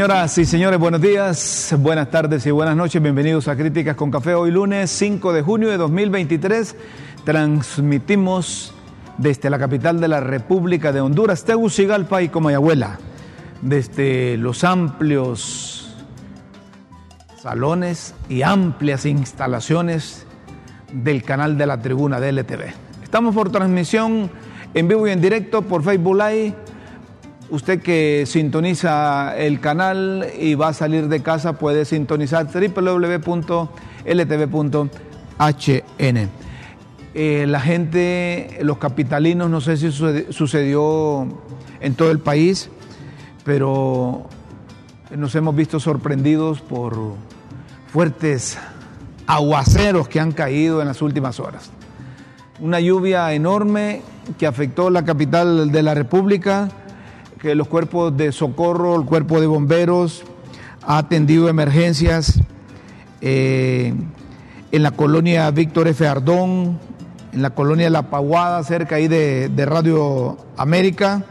Señoras y señores, buenos días, buenas tardes y buenas noches. Bienvenidos a Críticas con Café. Hoy lunes 5 de junio de 2023 transmitimos desde la capital de la República de Honduras, Tegucigalpa y Comayagüela, desde los amplios salones y amplias instalaciones del canal de la tribuna de LTV. Estamos por transmisión en vivo y en directo por Facebook Live Usted que sintoniza el canal y va a salir de casa puede sintonizar www.ltv.hn. Eh, la gente, los capitalinos, no sé si sucedió en todo el país, pero nos hemos visto sorprendidos por fuertes aguaceros que han caído en las últimas horas. Una lluvia enorme que afectó la capital de la República que los cuerpos de socorro, el cuerpo de bomberos ha atendido emergencias eh, en la colonia Víctor F. Ardón, en la colonia La Paguada, cerca ahí de, Radio América.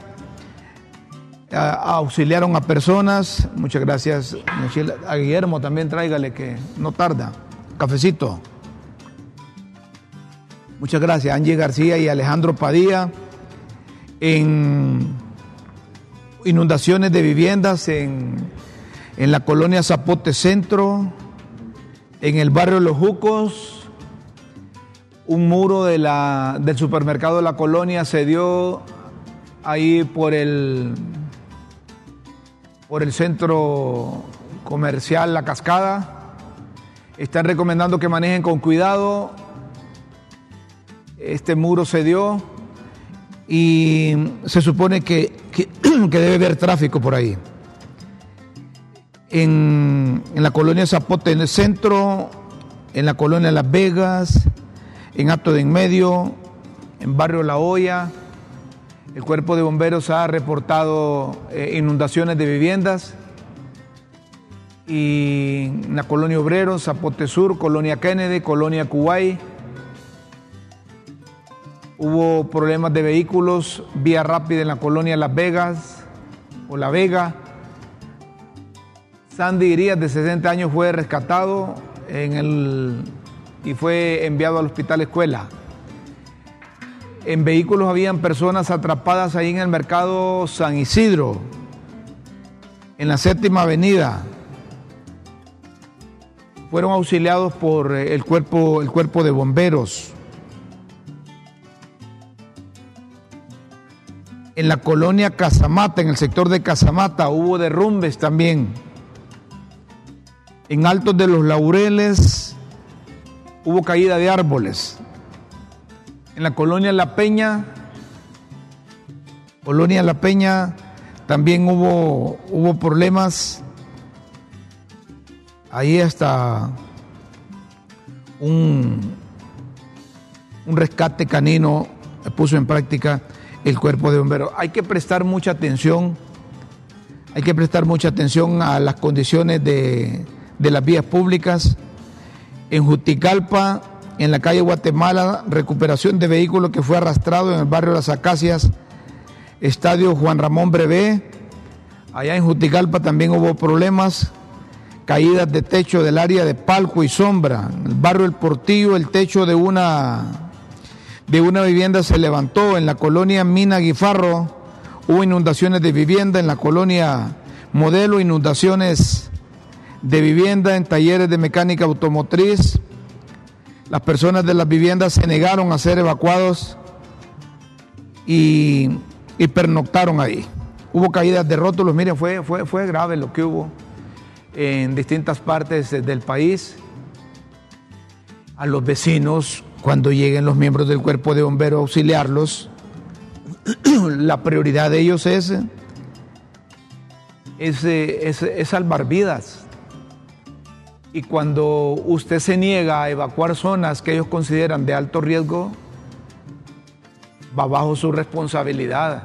auxiliaron a personas. Muchas gracias. A Guillermo también tráigale que no tarda. Cafecito. Muchas gracias. Angie García y Alejandro Padilla. En inundaciones de viviendas en, la colonia Zapote Centro, en el barrio Los Jucos, un muro de la, del supermercado de la colonia se dio ahí por el, por el centro comercial La Cascada. Están recomendando que manejen con cuidado. Este muro se dio y se supone que, debe haber tráfico por ahí. En, la colonia Zapote, en el centro, en la colonia Las Vegas, en Acto de En Medio, en Barrio La Hoya, el cuerpo de bomberos ha reportado eh, inundaciones de viviendas y en la colonia Obrero, Zapote Sur, colonia Kennedy, colonia Kuwait, Hubo problemas de vehículos, vía rápida en la colonia Las Vegas o La Vega. Sandy Irías, de 60 años, fue rescatado en el, y fue enviado al hospital escuela. En vehículos habían personas atrapadas ahí en el mercado San Isidro, en la séptima avenida. Fueron auxiliados por el cuerpo, el cuerpo de bomberos. En la colonia Casamata, en el sector de Casamata, hubo derrumbes también. En Altos de los Laureles hubo caída de árboles. En la colonia La Peña, colonia La Peña, también hubo, hubo problemas. Ahí hasta un, un rescate canino puso en práctica el cuerpo de bomberos. Hay que prestar mucha atención, hay que prestar mucha atención a las condiciones de, las vías públicas. En Juticalpa, en la calle Guatemala, recuperación de vehículo que fue arrastrado en el barrio Las Acacias, Estadio Juan Ramón Brevé. Allá en Juticalpa también hubo problemas, caídas de techo del área de Palco y Sombra. En el barrio El Portillo, el techo de una de una vivienda se levantó en la colonia Mina Guifarro, hubo inundaciones de vivienda en la colonia Modelo, inundaciones de vivienda en talleres de mecánica automotriz. Las personas de las viviendas se negaron a ser evacuados y, pernoctaron ahí. Hubo caídas de rótulos, miren, fue, fue, fue grave lo que hubo en distintas partes del país. A los vecinos cuando lleguen los miembros del cuerpo de bomberos a auxiliarlos, la prioridad de ellos es, es, salvar vidas. Y cuando usted se niega a evacuar zonas que ellos consideran de alto riesgo, va bajo su responsabilidad.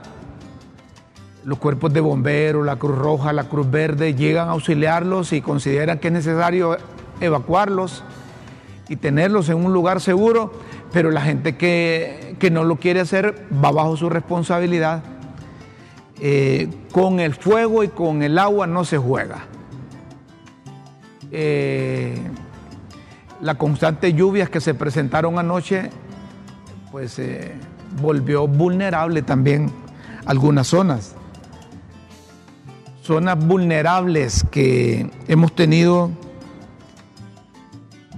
Los cuerpos de bomberos, la Cruz Roja, la Cruz Verde llegan a auxiliarlos y consideran que es necesario evacuarlos y tenerlos en un lugar seguro, pero la gente que, no lo quiere hacer va bajo su responsabilidad. eh, con el fuego y con el agua no se juega. Eh, la constante lluvias que se presentaron anoche, pues eh, volvió vulnerable también algunas zonas. Zonas vulnerables que hemos tenido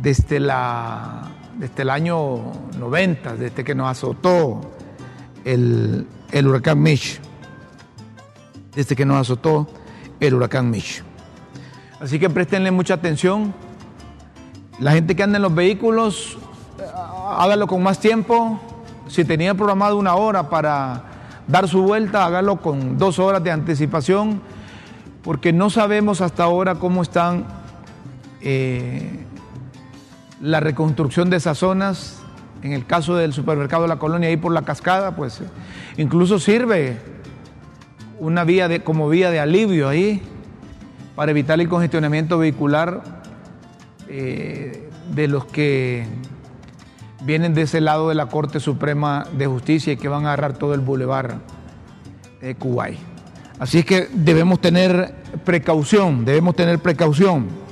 desde, la, desde el año 90, desde que nos azotó el, el huracán Mitch. Desde que nos azotó el huracán Mitch. Así que préstenle mucha atención. La gente que anda en los vehículos, eh, hágalo con más tiempo. Si tenía programado una hora para dar su vuelta, hágalo con dos horas de anticipación, porque no sabemos hasta ahora cómo están eh, la reconstrucción de esas zonas. En el caso del supermercado de la colonia, ahí por la cascada, pues incluso sirve una vía de, como vía de alivio ahí para evitar el congestionamiento vehicular eh, de los que vienen de ese lado de la Corte Suprema de Justicia y que van a agarrar todo el bulevar de Kuwait. Así es que debemos tener precaución, debemos tener precaución.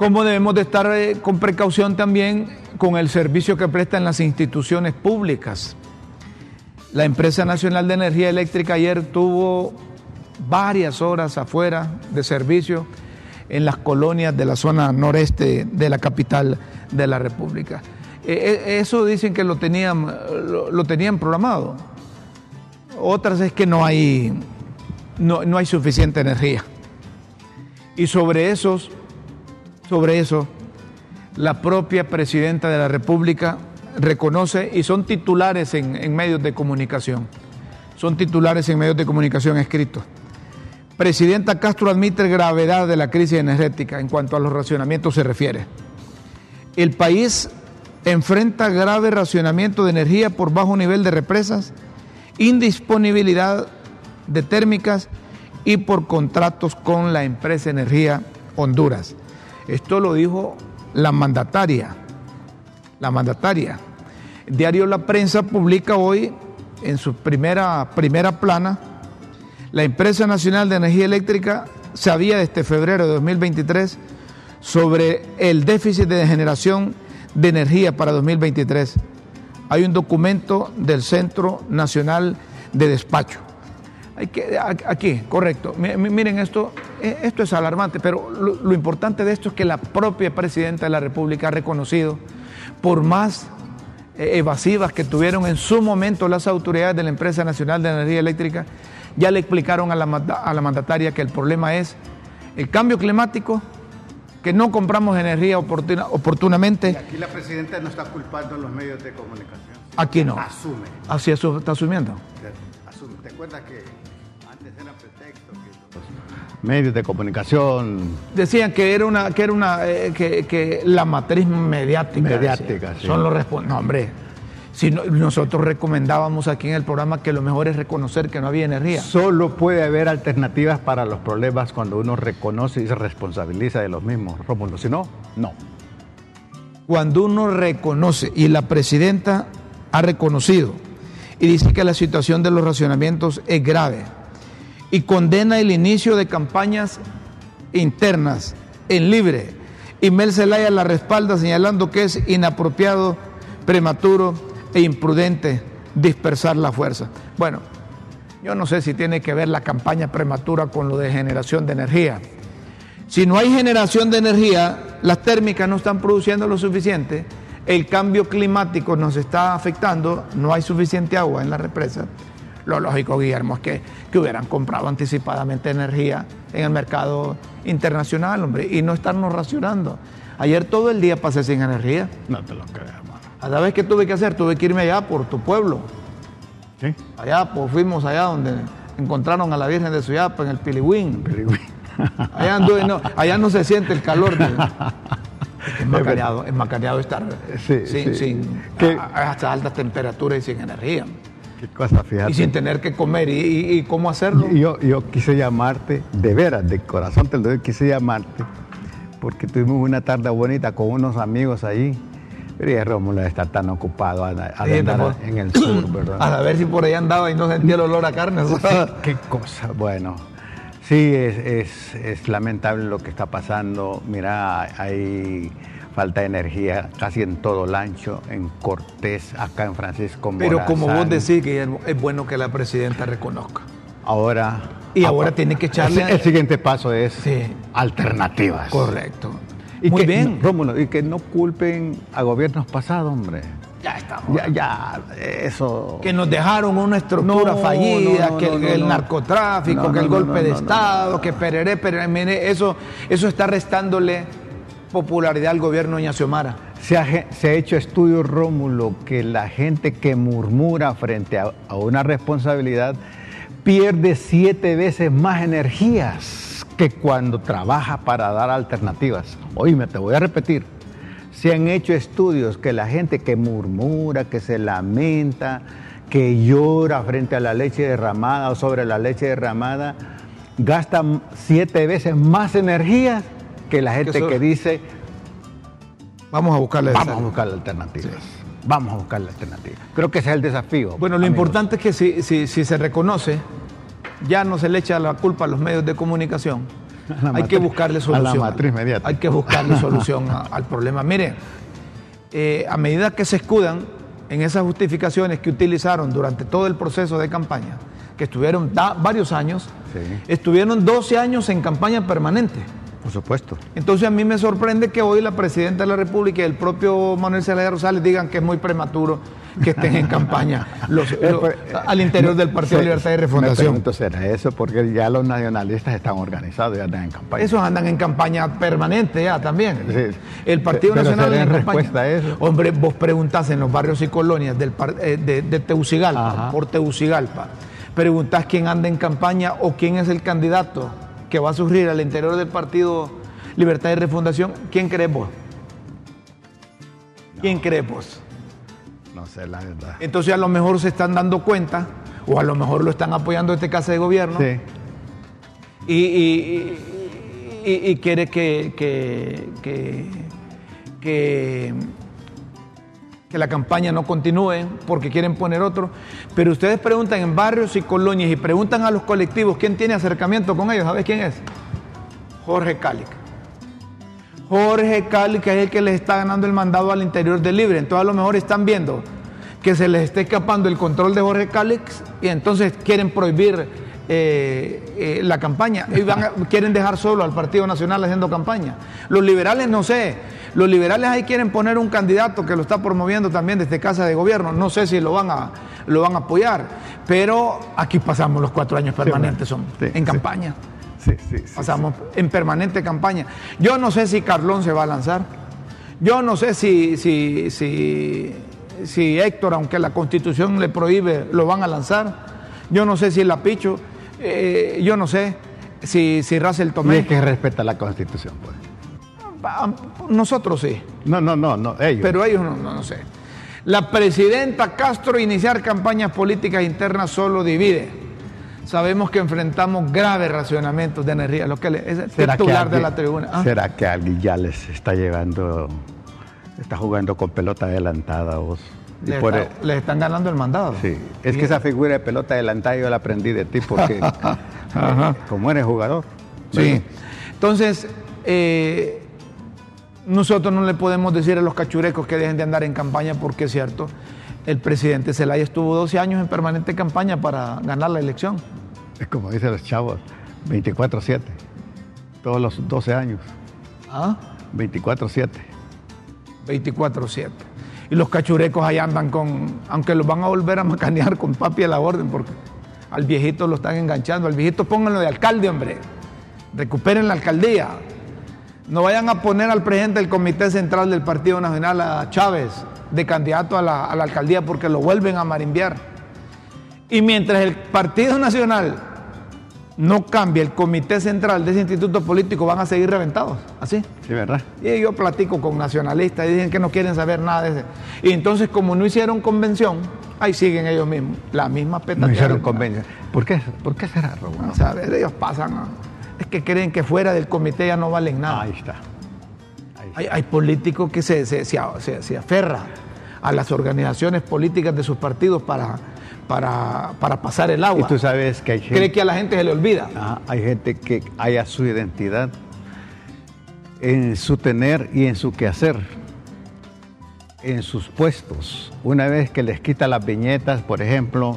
Como debemos de estar eh, con precaución también con el servicio que prestan las instituciones públicas. La empresa nacional de energía eléctrica ayer tuvo varias horas afuera de servicio en las colonias de la zona noreste de la capital de la República. E, e, eso dicen que lo tenían, lo, tenían programado. Otras es que no hay, no, no hay suficiente energía. Y sobre esos, sobre eso, la propia presidenta de la República reconoce y son titulares en, medios de comunicación. Son titulares en medios de comunicación escritos Presidenta Castro admite gravedad de la crisis energética en cuanto a los racionamientos se refiere. El país enfrenta grave racionamiento de energía por bajo nivel de represas, indisponibilidad de térmicas y por contratos con la empresa Energía Honduras. Esto lo dijo la mandataria. La mandataria. diario La Prensa publica hoy en su primera, primera plana la empresa nacional de energía eléctrica sabía desde febrero de 2023 sobre el déficit de generación de energía para 2023. Hay un documento del Centro Nacional de Despacho. Aquí, correcto. Miren, esto, eh, esto es alarmante, pero lo, lo importante de esto es que la propia presidenta de la República ha reconocido, por más eh, evasivas que tuvieron en su momento las autoridades de la Empresa Nacional de Energía Eléctrica, ya le explicaron a la, a la mandataria que el problema es el cambio climático, que no compramos energía oportuna, oportunamente. Y aquí la presidenta no está culpando a los medios de comunicación. Aquí no. Asume. Así eso está asumiendo. Asume. ¿Te acuerdas que medios de comunicación decían que era una que era una eh, que, que, la matriz mediática, mediática sí. son los responsables. No, hombre si nosotros recomendábamos aquí en el programa que lo mejor es reconocer que no había energía. Solo puede haber alternativas para los problemas cuando uno reconoce y se responsabiliza de los mismos, Rómulo. Si no, no. Cuando uno reconoce, y la presidenta ha reconocido, y dice que la situación de los racionamientos es grave, y condena el inicio de campañas internas en libre, y Mel Zelaya la respalda señalando que es inapropiado, prematuro e imprudente dispersar la fuerza. Bueno, yo no sé si tiene que ver la campaña prematura con lo de generación de energía. Si no hay generación de energía, las térmicas no están produciendo lo suficiente, el cambio climático nos está afectando, no hay suficiente agua en la represa. Lo lógico, Guillermo, es que, que hubieran comprado anticipadamente energía en el mercado internacional, hombre, y no estarnos racionando. Ayer todo el día pasé sin energía. No te lo creo. A la vez que tuve que hacer, tuve que irme allá por tu pueblo. ¿Sí? Allá, pues fuimos allá donde encontraron a la Virgen de Suyapa en el Pilihuín. Allá, anduve, no, allá no se siente el calor. De, es macareado, es macareado estar sí, sin, sí. sin a, hasta altas temperaturas y sin energía. Qué cosa, fíjate. Y sin tener que comer. ¿Y, y, y cómo hacerlo? Yo, yo quise llamarte, de veras, de corazón te lo doy, quise llamarte, porque tuvimos una tarde bonita con unos amigos ahí Pero ya Rómulo está tan ocupado a, a Sí, andar tampoco. en el sur, ¿verdad? A ver si por ahí andaba y no sentía el olor a carne. Qué cosa, bueno. Sí, es, es- es lamentable lo que está pasando. Mira, hay falta de energía casi en todo Lancho, en Cortés, acá en Francisco Pero como vos Morazán. decís que es bueno que la presidenta reconozca. Ahora. Y ahora tiene que echarle- El, el siguiente paso es Sí. alternativas. Correcto. Y Muy que, bien. Rómulo, y que no culpen a gobiernos pasados, hombre. Ya estamos. Ya, ya, eso. que nos dejaron una estructura No, fallida, no, no, que el, narcotráfico, que el golpe de Estado, que pereré, pereré, mire, eso, eso está restándole popularidad al gobierno de Xiomara. Se ha, se ha hecho estudio, Rómulo, que la gente que murmura frente a, a una responsabilidad pierde siete veces más energías que cuando trabaja para dar alternativas. Oíme, te voy a repetir. Se han hecho estudios que la gente que murmura, que se lamenta, que llora frente a la leche derramada o sobre la leche derramada, gasta siete veces más energías que la gente eso- que dice Vamos a buscarle Vamos a buscar alternativas. Vamos a buscar la alternativa. Creo que ese es el desafío. Bueno, lo amigos. importante es que si, si- si se reconoce, ya no se le echa la culpa a los medios de comunicación. La Hay que buscarle a la solución. matriz mediática. Hay que buscarle solución al problema. Mire, eh, a medida que se escudan en esas justificaciones que utilizaron durante todo el proceso de campaña, que estuvieron da- varios años, Sí. estuvieron 12 años en campaña permanente. Por supuesto. Entonces a mí me sorprende que hoy la presidenta de la República y el propio Manuel Zelaya Rosales digan que es muy prematuro que estén en campaña los- lo- al interior del Partido Sí, Libertad y Refundación. pregunto, ¿será eso? Porque ya los nacionalistas están organizados y andan en campaña. Esos andan en campaña permanente ya también. Sí. El Partido Pero Nacional en respuesta a eso. Hombre, vos preguntás en los barrios y colonias del eh, de, de Tegucigalpa, Ajá. por Tegucigalpa, preguntás quién anda en campaña o quién es el candidato que va a surgir al interior del Partido Libertad y Refundación, ¿quién crees vos? ¿Quién crees vos? No sé, la verdad. Entonces a lo mejor se están dando cuenta, o a lo mejor lo están apoyando este casa de gobierno, Sí. y, y- y- y quiere que, que, que, que- que la campaña no continúe porque quieren poner otro. Pero ustedes preguntan en barrios y colonias y preguntan a los colectivos quién tiene acercamiento con ellos. ¿Sabes quién es? Jorge Cáliz. Jorge Cáliz, que es el que les está ganando el mandado al interior del Libre. Entonces a lo mejor están viendo que se les está escapando el control de Jorge Cáliz y entonces quieren prohibir eh, eh, la campaña y van a- quieren dejar solo al Partido Nacional haciendo campaña. Los liberales no sé, los liberales ahí quieren poner un candidato que lo está promoviendo también desde Casa de Gobierno, no sé si lo van a, lo van a apoyar, pero aquí pasamos los cuatro años permanentes son, Sí, en campaña. Sí. Pasamos en permanente campaña. Yo no sé si Carlón se va a lanzar. Yo no sé si, si, si, si Héctor, aunque la constitución le prohíbe, lo van a lanzar. Yo no sé si Lapicho. Eh, yo no sé si, si Russell Y Tomé. es que respeta la Constitución, pues. Ah, Nosotros sí, No, no, no, no, ellos. pero ellos no, no, no sé. La presidenta Castro iniciar campañas políticas internas solo divide. Sabemos que enfrentamos graves racionamientos de energía, lo que es el ¿Será que titular de la tribuna. Ah. ¿Será que alguien ya les está llevando, está jugando con pelota adelantada vos? Le, por está- e- le están ganando el mandado. Sí, es que esa figura de pelota adelantada yo la aprendí de ti porque eh, como eres jugador. Sí. Entonces, eh, nosotros no le podemos decir a los cachurecos que dejen de andar en campaña porque es cierto, el presidente Zelaya estuvo 12 años en permanente campaña para ganar la elección. Es como dicen los chavos, 24-7, todos los 12 años, ¿Ah? 24-7. 24-7. Y los cachurecos ahí andan con, aunque los van a volver a macanear con papi a la orden, porque al viejito lo están enganchando. Al viejito pónganlo de alcalde, hombre. Recuperen la alcaldía. No vayan a poner al presidente del Comité Central del Partido Nacional, a Chávez, de candidato a la, alcaldía, porque lo vuelven a marimbiar. Y mientras el Partido Nacional no cambie el Comité Central de ese instituto político, van a seguir reventados. Así. Sí, ¿verdad? Y yo platico con nacionalistas y dicen que no quieren saber nada de ese. Y entonces, como no hicieron convención, ahí siguen ellos mismos. La misma No petateada. hicieron convenio. ¿Por qué, ¿Por qué será, Romulo? O sea, ellos pasan. ¿no? Es que creen que fuera del comité ya no valen nada. Ahí está. Hay, hay políticos que se, se, se, se aferran a las organizaciones políticas de sus partidos para, para, para, pasar el agua. Y tú sabes que hay gente, Cree que a la gente se le olvida. Ajá, hay gente que haya su identidad en su tener y en su quehacer, en sus puestos. Una vez que les quita las viñetas, por ejemplo,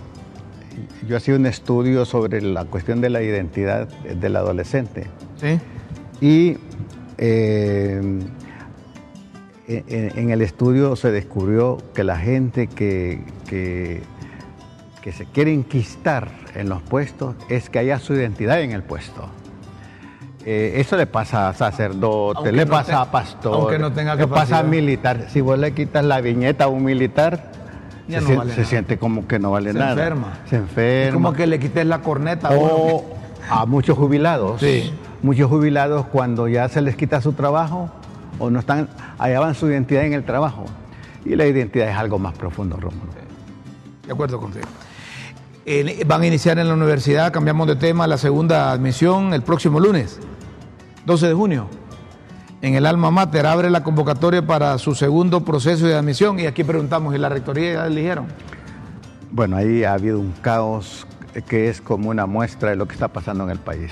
yo hacía un estudio sobre la cuestión de la identidad del adolescente. ¿Sí? Y eh, en, en, el estudio se descubrió que la gente que, que, que, se quiere enquistar en los puestos es que haya su identidad en el puesto. Eh, eso le pasa a sacerdote, Aunque le no pasa te- a pastor, aunque no tenga le pasa a militar. Si vos le quitas la viñeta a un militar, se, no vale se siente como que no vale Se nada. enferma. Se enferma. Es como que le quites la corneta. O a muchos jubilados. Sí. Muchos jubilados cuando ya se les quita su trabajo o no están, hallaban su identidad en el trabajo. Y la identidad es algo más profundo, Rómulo. De acuerdo contigo. Eh, van a iniciar en la universidad, cambiamos de tema, la segunda admisión el próximo lunes, 12 de junio. En el Alma Mater abre la convocatoria para su segundo proceso de admisión. Y aquí preguntamos, ¿y la rectoría ya eligieron? Bueno, ahí ha habido un caos que es como una muestra de lo que está pasando en el país.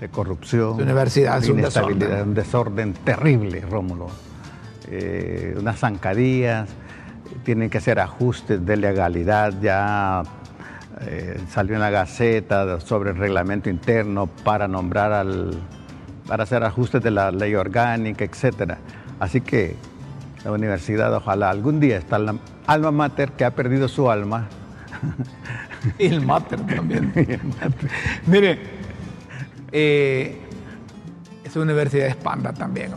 De corrupción, Su universidad de un inestabilidad, desorden. un desorden terrible, Rómulo. Eh, unas zancadillas, tienen que hacer ajustes de legalidad, ya eh, salió en la Gaceta sobre el reglamento interno para nombrar al, para hacer ajustes de la ley orgánica, etcétera. Así que la universidad, ojalá algún día está la alma mater que ha perdido su alma, Y el Mater también. Mire, eh, esa universidad es panda también.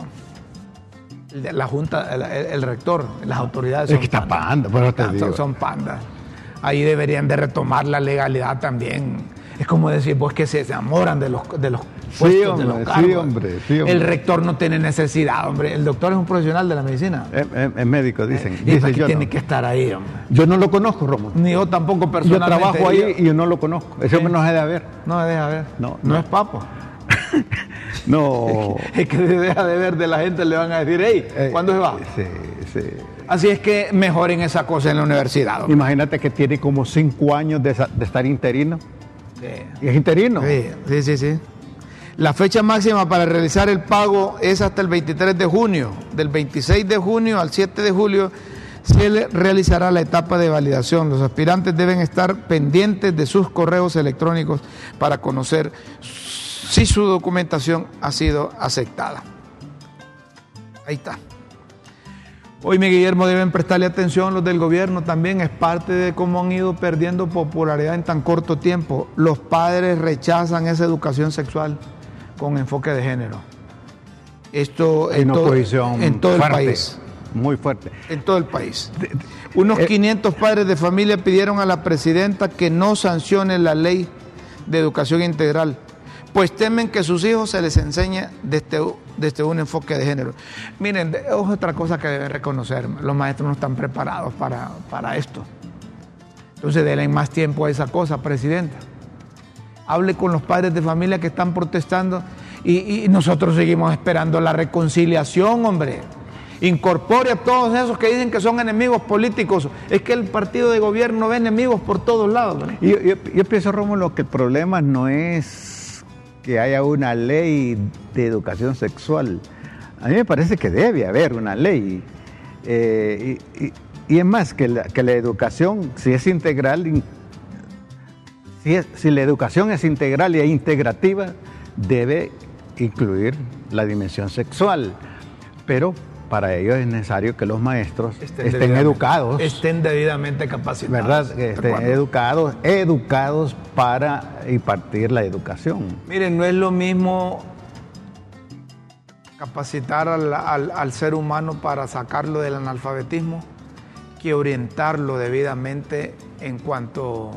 La Junta, el, el- rector, las autoridades Es que está panda, te Ah, son, son pandas. Ahí deberían de retomar la legalidad también. Es como decir, vos que se enamoran de los, de los puestos, de hombre, los sí, cargos. hombre, sí, hombre. El rector no tiene necesidad, hombre. El doctor es un profesional de la medicina. es, es- es médico, dicen. y Dice yo, tiene no. que estar ahí, hombre. yo no lo conozco, Rómulo. Ni yo tampoco Yo personalmente. trabajo ahí Yo- y yo no lo conozco. Ese hombre no se debe ver. No me deja ver. No, no, no. es papo. No. Es que se deja de ver de la gente, le van a decir, hey, Eh, ¿cuándo se va? Sí, sí. Así es que mejoren esa cosa en la universidad. Imagínate que tiene como cinco años de, estar interino. Sí. Y es interino. Sí, sí, sí, sí. La fecha máxima para realizar el pago es hasta el 23 de junio. Del 26 de junio al 7 de julio se le realizará la etapa de validación. Los aspirantes deben estar pendientes de sus correos electrónicos para conocer si su documentación ha sido aceptada. Ahí está. Hoy, mi Guillermo, deben prestarle atención los del gobierno también. Es parte de cómo han ido perdiendo popularidad en tan corto tiempo. Los padres rechazan esa educación sexual con enfoque de género. Esto en todo, en todo el país. Muy fuerte. En todo el país. Unos eh, 500 padres de familia pidieron a la presidenta que no sancione la ley de educación integral, pues temen que sus hijos se les enseñe desde, desde un enfoque de género. Miren, es otra cosa que deben reconocer, los maestros no están preparados para, para esto. Entonces denle más tiempo a esa cosa, presidenta. Hable con los padres de familia que están protestando y, nosotros seguimos esperando la reconciliación, hombre. Incorpore a todos esos que dicen que son enemigos políticos. Es que el partido de gobierno ve enemigos por todos lados. yo- yo pienso, Rómulo, que el problema no es que haya una ley de educación sexual. A mí me parece que debe haber una ley. Eh, y, es más, que la, que la educación, si es integral, in- si, si la educación es integral es integrativa, debe incluir la dimensión sexual. Pero para ello es necesario que los maestros estén, educados. Estén debidamente capacitados. ¿verdad? Estén educados, educados para impartir la educación. Miren, no es lo mismo capacitar al, al- al ser humano para sacarlo del analfabetismo que orientarlo debidamente en cuanto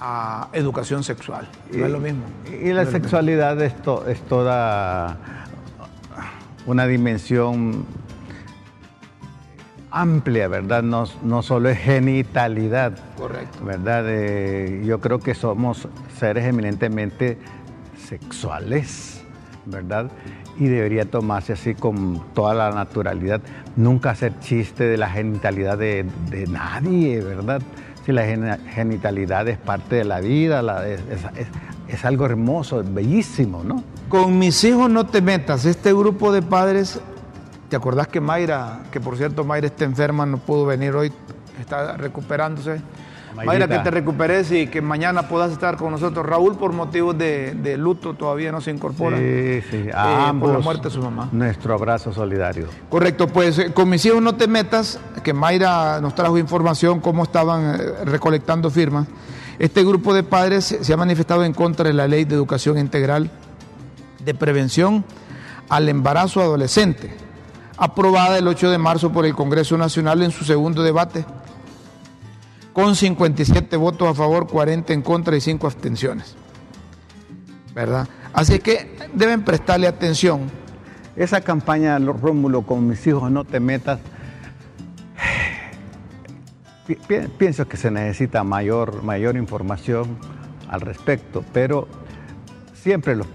a educación sexual. No es lo mismo. Y la No sexualidad es, to- es toda una dimensión amplia, ¿verdad? No, no solo es genitalidad. Correcto. ¿verdad? Eh, yo creo que somos seres eminentemente sexuales, ¿verdad? Y debería tomarse así con toda la naturalidad, nunca hacer chiste de la genitalidad de, nadie, ¿verdad? Si la genitalidad es parte de la vida, es, algo hermoso, bellísimo, ¿no? Con mis hijos no te metas, este grupo de padres, ¿te acordás que Mayra, que por cierto Mayra está enferma, no pudo venir hoy, está recuperándose? Mayra, que te recuperes y que mañana puedas estar con nosotros. Raúl, por motivos de, luto, todavía no se incorpora. Sí, sí, eh, a por la muerte de su mamá. Nuestro abrazo solidario. Correcto, pues eh, con mis hijos no te metas, que Mayra nos trajo información cómo estaban eh, recolectando firmas. Este grupo de padres se ha manifestado en contra de la ley de educación integral de prevención al embarazo adolescente, aprobada el 8 de marzo por el Congreso Nacional en su segundo debate con 57 votos a favor, 40 en contra y 5 abstenciones. ¿Verdad? Así que deben prestarle atención. Esa campaña, Rómulo, con mis hijos no te metas, pienso que se necesita mayor, mayor información al respecto, pero siempre los,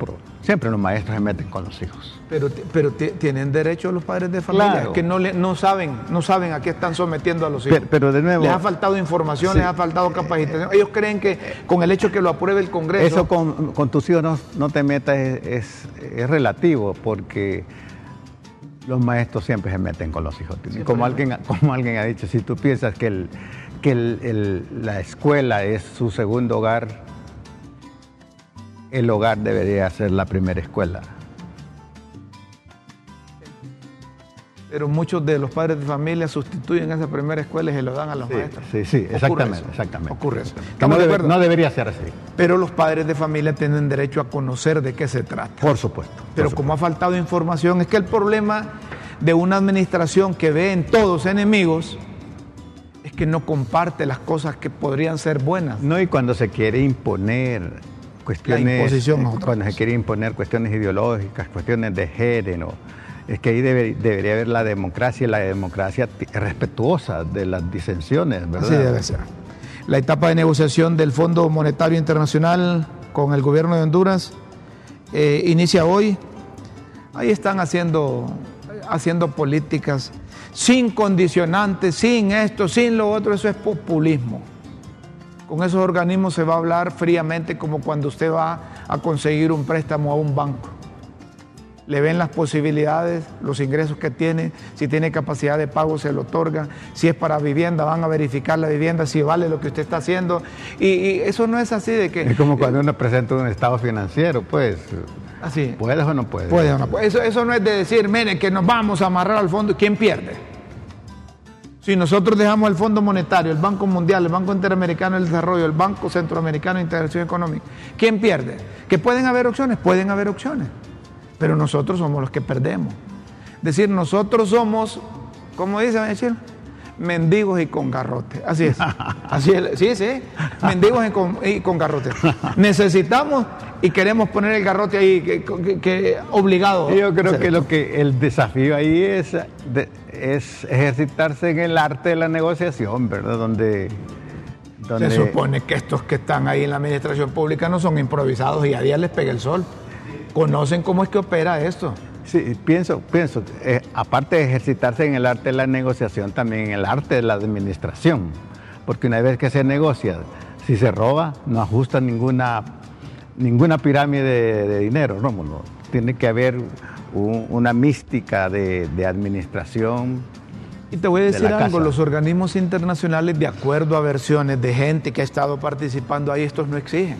siempre los maestros se meten con los hijos. Pero, pero tienen derecho los padres de familia que no, le, no, saben, no saben a qué están sometiendo a los hijos. Pero, de nuevo. Les ha faltado información, les ha faltado capacitación. Ellos creen que con el hecho que lo apruebe el Congreso. Eso con, tus hijos no, te metas es, es, relativo, porque los maestros siempre se meten con los hijos. como alguien, como alguien ha dicho, si tú piensas que, el, que la escuela es su segundo hogar, el hogar debería ser la primera escuela. pero muchos de los padres de familia sustituyen esa primera escuela y se lo dan a los maestros. Sí, sí, exactamente. Ocurre exactamente. Ocurre eso. No, no, debería ser así. Pero los padres de familia tienen derecho a conocer de qué se trata. Por supuesto. Pero como ha faltado información, es que el problema de una administración que ve en todos enemigos es que no comparte las cosas que podrían ser buenas. No, y cuando se quiere imponer cuestiones, cuando se quiere imponer cuestiones ideológicas, cuestiones de género, es que ahí debería haber la democracia y la democracia respetuosa de las disensiones, ¿verdad? Así debe ser. La etapa de negociación del Fondo Monetario Internacional con el gobierno de Honduras eh, inicia hoy. Ahí están haciendo, haciendo políticas sin condicionantes, sin esto, sin lo otro, eso es populismo. Con esos organismos se va a hablar fríamente como cuando usted va a conseguir un préstamo a un banco le ven las posibilidades, los ingresos que tiene, si tiene capacidad de pago se lo otorga, si es para vivienda van a verificar la vivienda, si vale lo que usted está haciendo. Y, eso no es así de que... Es como cuando uno presenta un estado financiero, pues... Así. ¿Puedes o no puedes? Puede o no puede. Eso, eso no es de decir, mire, que nos vamos a amarrar al fondo, ¿quién pierde? Si nosotros dejamos el Fondo Monetario, el Banco Mundial, el Banco Interamericano del Desarrollo, el Banco Centroamericano de Integración Económica, ¿quién pierde? ¿Que pueden haber opciones? Pueden haber opciones pero nosotros somos los que perdemos. Es decir, nosotros somos, como dice Chile, mendigos y con garrote. Así es. Así es. Sí, sí. Mendigos y con, garrote. Necesitamos y queremos poner el garrote ahí, que, obligado. Yo creo que lo que el desafío ahí es, es ejercitarse en el arte de la negociación, ¿verdad? Donde, donde... Se supone que estos que están ahí en la administración pública no son improvisados y a día les pega el sol conocen cómo es que opera esto. Sí, pienso, pienso, eh, aparte de ejercitarse en el arte de la negociación, también en el arte de la administración, porque una vez que se negocia, si se roba, no ajusta ninguna, ninguna pirámide de, dinero, no, tiene que haber una mística de, administración. Y te voy a decir algo, los organismos internacionales, de acuerdo a versiones de gente que ha estado participando ahí, estos no exigen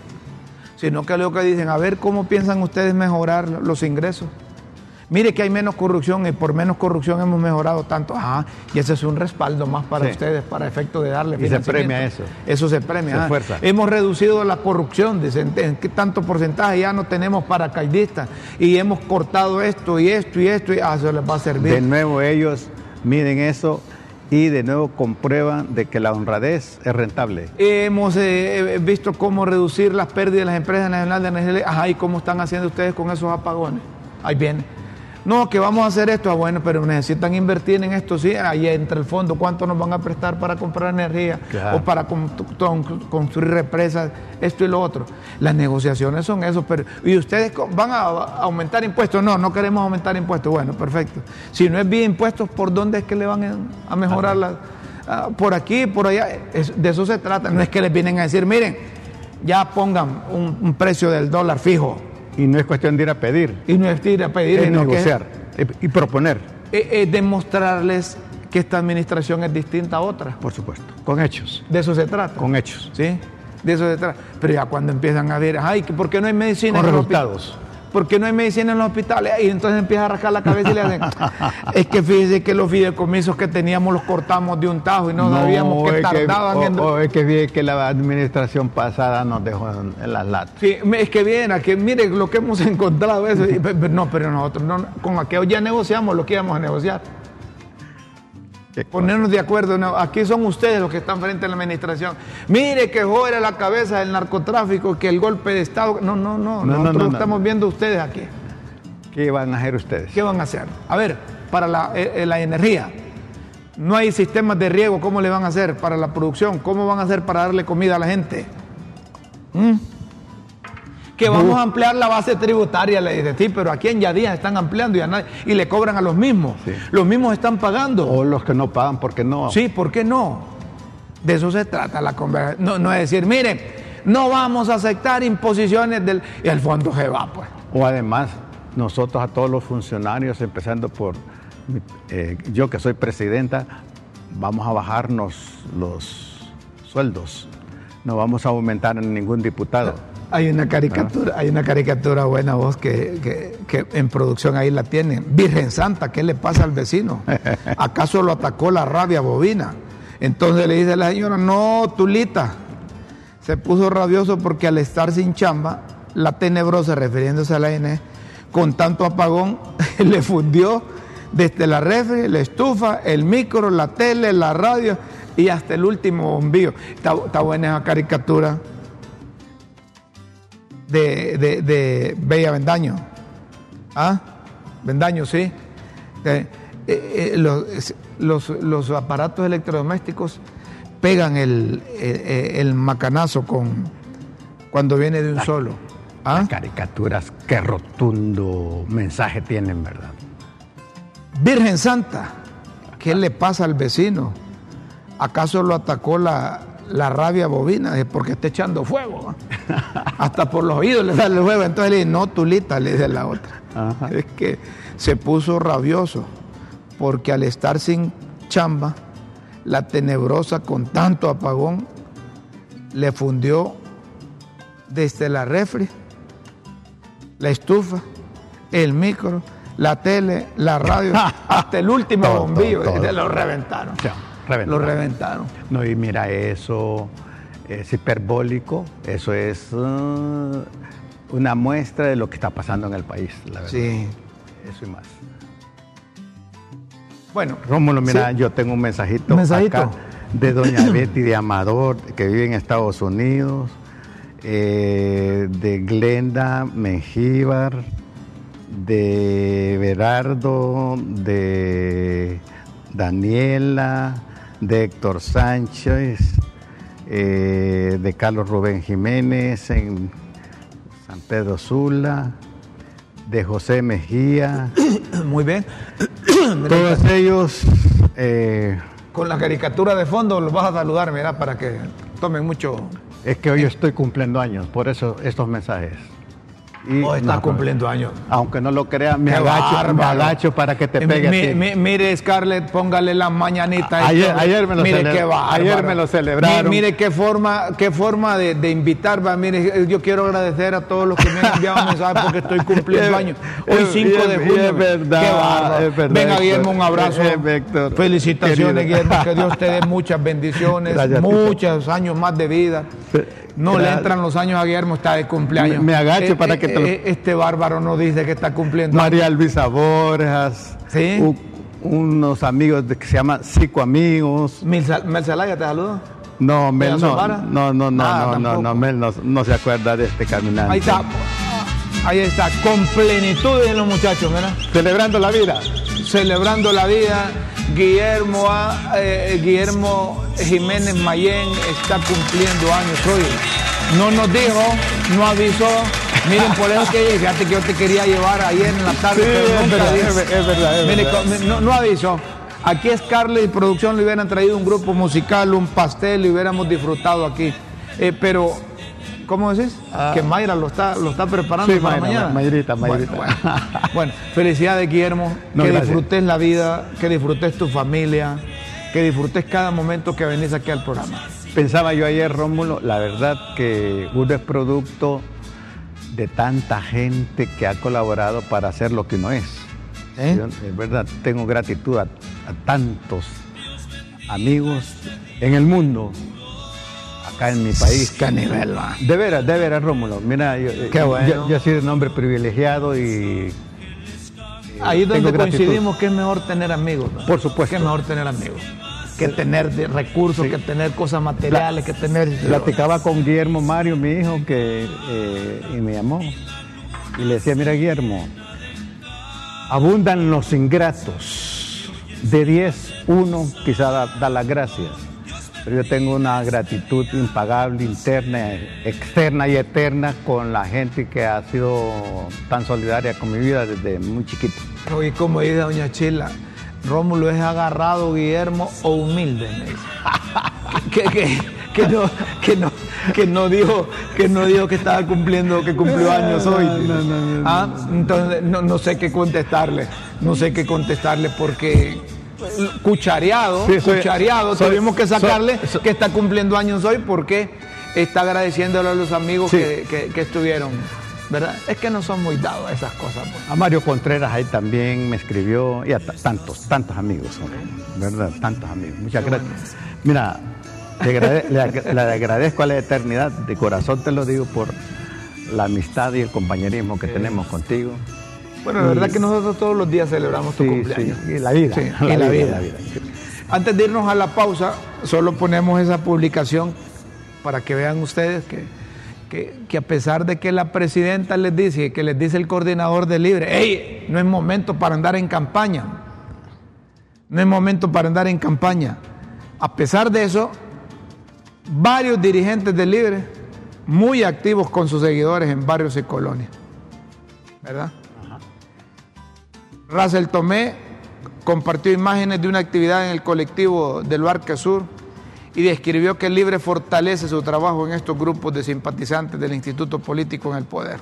sino que lo que dicen, a ver cómo piensan ustedes mejorar los ingresos. Mire que hay menos corrupción y por menos corrupción hemos mejorado tanto. Ajá, y ese es un respaldo más para ustedes, para efecto de darle Y se premia eso. Eso se premia. hemos reducido la corrupción, dicen, ¿en qué tanto porcentaje ya no tenemos paracaidistas? Y hemos cortado esto y esto y esto, y ah, eso les va a servir. De nuevo ellos miden eso y de nuevo comprueban de que la honradez es rentable. Hemos eh, visto cómo reducir las pérdidas de las empresas nacionales de energía. Ajá, ¿y cómo están haciendo ustedes con esos apagones? Ahí viene. No, que vamos a hacer esto. Ah, bueno, pero necesitan invertir en esto, sí. Ahí entra el fondo. ¿Cuánto nos van a prestar para comprar energía o para construir represas? Esto y lo otro. Las negociaciones son eso. Pero, ¿Y ustedes van a aumentar impuestos? No, no queremos aumentar impuestos. Bueno, perfecto. Si no es vía impuestos, ¿por dónde es que le van a mejorar las.? Ah, por aquí, por allá, de eso se trata. No es que les vienen a decir, miren, ya pongan un, precio del dólar fijo. Y no es cuestión de ir a pedir. Y no es ir a pedir. Es negociar y proponer. Es, demostrarles que esta administración es distinta a otras. Por supuesto, con hechos. De eso se trata. Con hechos. Sí, de eso se trata. Pero ya cuando empiezan a ver, ay, ¿por qué no hay medicina? Con resultados porque no hay medicina en los hospitales? Y entonces empieza a rascar la cabeza y le hacen, es que fíjese que los fideicomisos que teníamos los cortamos de un tajo y no, sabíamos que tardaban en... es que que la administración pasada nos dejó en, las latas. Sí, es que viene, que mire lo que hemos encontrado eso. no, pero nosotros no, con aquello ya negociamos lo que íbamos a negociar. Ponernos de acuerdo. aquí son ustedes los que están frente a la administración. Mire que era la cabeza del narcotráfico, que el golpe de Estado. No, no, no. nosotros estamos viendo ustedes aquí. ¿Qué van a hacer ustedes? ¿Qué van a hacer? A ver, para la, eh, eh, energía. No hay sistemas de riego. ¿Cómo le van a hacer para la producción? ¿Cómo van a hacer para darle comida a la gente? ¿Mm? Que vamos a ampliar la base tributaria, le dice, sí, pero aquí en Yadía están ampliando y, y le cobran a los mismos. Los mismos están pagando. O los que no pagan, ¿por qué no? Sí, ¿por qué no? De eso se trata la conversación. No, no es decir, miren, no vamos a aceptar imposiciones del... Y el fondo se va, pues. O además, nosotros a todos los funcionarios, empezando por eh, yo que soy presidenta, vamos a bajarnos los sueldos. No vamos a aumentar en ningún diputado. Hay una caricatura, hay una caricatura buena voz que, en producción ahí la tienen. Virgen Santa, ¿qué le pasa al vecino? ¿Acaso lo atacó la rabia bovina? Entonces le dice la señora, no, Tulita. Se puso rabioso porque al estar sin chamba, la tenebrosa, refiriéndose a la N, con tanto apagón, le fundió desde la refri, la estufa, el micro, la tele, la radio y hasta el último bombillo. Está, está buena esa caricatura de, de, Bella Vendaño. ¿Ah? Vendaño, sí. Eh, eh, los, los, aparatos electrodomésticos pegan el, el, macanazo con, cuando viene de un solo. ¿Ah? Las caricaturas, qué rotundo mensaje tienen, ¿verdad? Virgen Santa, ¿qué le pasa al vecino? ¿Acaso lo atacó la, la rabia bovina es porque está echando fuego. Hasta por los oídos le sale el fuego. Entonces le dice, no, tulita, le dice la otra. Es que se puso rabioso porque al estar sin chamba, la tenebrosa con tanto apagón le fundió desde la refri, la estufa, el micro, la tele, la radio, hasta el último bombillo. Se lo reventaron. Lo reventaron. No, y mira, eso es hiperbólico, eso es uh, una muestra de lo que está pasando en el país, la verdad. Sí. Eso y más. Bueno. Rómulo, mira, yo tengo un mensajito, acá de doña Betty de Amador, que vive en Estados Unidos, eh, de Glenda Mengíbar, de Berardo, de Daniela, de Héctor Sánchez, eh, de Carlos Rubén Jiménez en San Pedro Sula, de José Mejía. Muy bien. Todos ellos... Eh, Con la caricatura de fondo los vas a saludar, mira, para que tomen mucho... Es que hoy estoy cumpliendo años, por eso estos mensajes. Y está cumpliendo años. Aunque no lo creas, me agacho, para que te eh, pegue. mire, Scarlett, póngale la mañanita. Ayer, ayer, me lo mire qué ayer me lo celebraron. Mire, qué forma, qué forma de, de, invitar. Va. Mire, yo quiero agradecer a todos los que me han enviado mensajes porque estoy cumpliendo años. Hoy 5 de junio. Es verdad, es verdad. Venga, Guillermo, un abrazo. Felicitaciones, Guillermo. Que Dios te dé muchas bendiciones, muchos años más de vida. No le entran los años a Guillermo, está de cumpleaños. Me, agacho eh, para que te eh, Este bárbaro no dice que está cumpliendo. María Luisa Borjas. Sí. unos amigos de, que se llaman Psicoamigos. Mel Zelaya te saludo. No, Mel no, no, no, no, no, no, no, Mel no, no se acuerda de este caminante. Ahí está. Ahí está, con plenitud en los muchachos, ¿verdad? Celebrando la vida. Celebrando la vida. Guillermo, ah, eh, Guillermo Jiménez Mayén está cumpliendo años hoy. No nos dijo, no avisó. Miren, por eso que fíjate que yo te quería llevar ayer en la tarde, Sí, pero es nunca verdad, dijo. es es verdad, es Mire, verdad. no, no avisó. Aquí Scarlett y producción le hubieran traído un grupo musical, un pastel y hubiéramos disfrutado aquí. Eh, pero, ¿cómo decís? Ah. que Mayra lo está, lo está preparando Sí, para Mayra, mañana. Mayrita, Mayrita. Bueno, Bueno, felicidades Guillermo, No, que gracias. disfrutes la vida, que disfrutes tu familia, que disfrutes cada momento que venís aquí al programa. Pensaba yo ayer, Rómulo, la verdad que uno es producto de tanta gente que ha colaborado para hacer lo que uno es. ¿Eh? Yo, es verdad, tengo gratitud a, a tantos amigos en el mundo, acá en mi país. Qué nivel, va. De veras, de veras, Rómulo. Mira, yo, Qué yo- bueno. yo, yo he sido un hombre privilegiado y... Ahí es donde gratitud. coincidimos que es mejor tener amigos. ¿no? Por supuesto. Que es mejor tener amigos. Que tener de- recursos, Sí. que tener cosas materiales, que tener... Platicaba con Guillermo Mario, mi hijo, que, eh, y me llamó. Y le decía, mira Guillermo, abundan los ingratos. De 10, uno quizá da, da las gracias. Pero yo tengo una gratitud impagable, interna, externa y eterna con la gente que ha sido tan solidaria con mi vida desde muy chiquito. Y como dice doña Chila, Rómulo es agarrado, Guillermo, o humilde, que, que, que no, que, no, que, no dijo, que no dijo que estaba cumpliendo, que cumplió años hoy. No, no, no, no, Ah, Entonces, no, no sé qué contestarle, no sé qué contestarle porque cuchareado, Sí, soy- cuchareado, soy- tuvimos que sacarle soy- soy- que está cumpliendo años hoy porque está agradeciéndole a los amigos Sí. que, que- que estuvieron, ¿verdad? Es que no son muy dados a esas cosas. pues. A Mario Contreras ahí también me escribió y a ta- tantos, tantos amigos, ¿verdad? Tantos amigos. Muchas gracias. Mira, le, agrade- le ag- le agradezco a la eternidad, de corazón te lo digo, por la amistad y el compañerismo que tenemos contigo. Bueno, la verdad que nosotros todos los días celebramos tu cumpleaños. sí, y la vida, Sí, la vida, vida. la vida. Antes de irnos a la pausa, solo ponemos esa publicación para que vean ustedes que, que, que a pesar de que la presidenta les dice, que les dice el coordinador de Libre, hey, no es momento para andar en campaña. No es momento para andar en campaña. A pesar de eso, varios dirigentes de Libre, muy activos con sus seguidores en barrios y colonias. ¿Verdad? Russell Tomé compartió imágenes de una actividad en el colectivo del Barca Sur y describió que el Libre fortalece su trabajo en estos grupos de simpatizantes del Instituto Político en el Poder.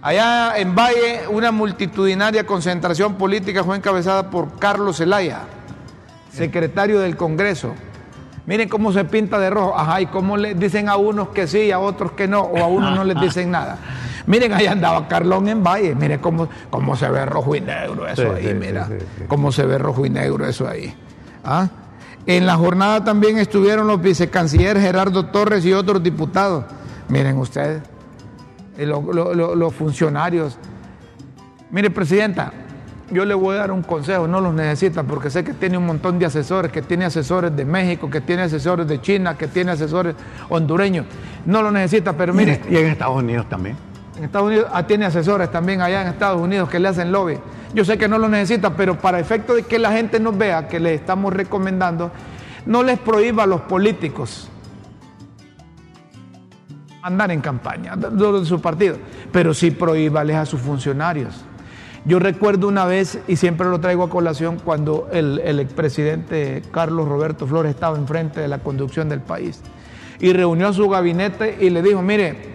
Allá en Valle, una multitudinaria concentración política fue encabezada por Carlos Zelaya, secretario del Congreso. Miren cómo se pinta de rojo. Ajá, y cómo le dicen a unos que sí, a otros que no, o a unos no les dicen nada. Miren, ahí andaba Carlón en Valle. Miren cómo, cómo se ve rojo y negro eso Sí, ahí, sí, mira. sí. Cómo se ve rojo y negro eso ahí. ¿Ah? En la jornada también estuvieron los vicecancilleres Gerardo Torres y otros diputados. Miren ustedes, eh, lo- lo- lo- los funcionarios. Mire, Presidenta, yo le voy a dar un consejo, no los necesita porque sé que tiene un montón de asesores, que tiene asesores de México, que tiene asesores de China, que tiene asesores hondureños. No lo necesita, pero mire, Y en Estados Unidos también. en Estados Unidos ah, tiene asesores también allá en Estados Unidos que le hacen lobby. Yo sé que no lo necesita, pero para efecto de que la gente nos vea que le estamos recomendando, no les prohíba a los políticos andar en campaña, de su partido, pero sí prohíbales a sus funcionarios. Yo recuerdo una vez, y siempre lo traigo a colación, cuando el, el expresidente Carlos Roberto Flores estaba enfrente de la conducción del país y reunió a su gabinete y le dijo, mire,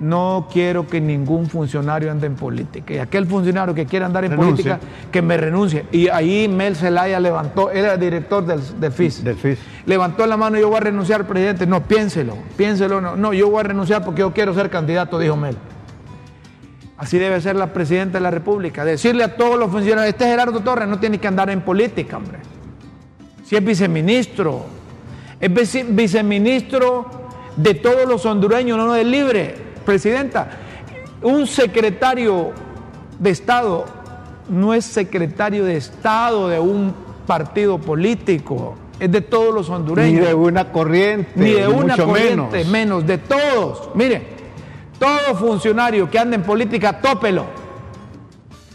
no quiero que ningún funcionario ande en política. Y aquel funcionario que quiera andar en política, que me renuncie. Y ahí Mel Zelaya levantó, era director del, del FIS. Del FIS. Levantó la mano, yo voy a renunciar, presidente. No, piénselo, piénselo. No, no, yo voy a renunciar porque yo quiero ser candidato, dijo Mel. Así debe ser la presidenta de la República. Decirle a todos los funcionarios, este Gerardo Torres no tiene que andar en política, hombre. Si es viceministro, es vice- viceministro de todos los hondureños, no del libre. Presidenta, un secretario de Estado no es secretario de Estado de un partido político, es de todos los Ni hondureños de una corriente. ni de una mucho corriente, menos. menos. de todos. Mire, Todo funcionario que ande en política, tópelo.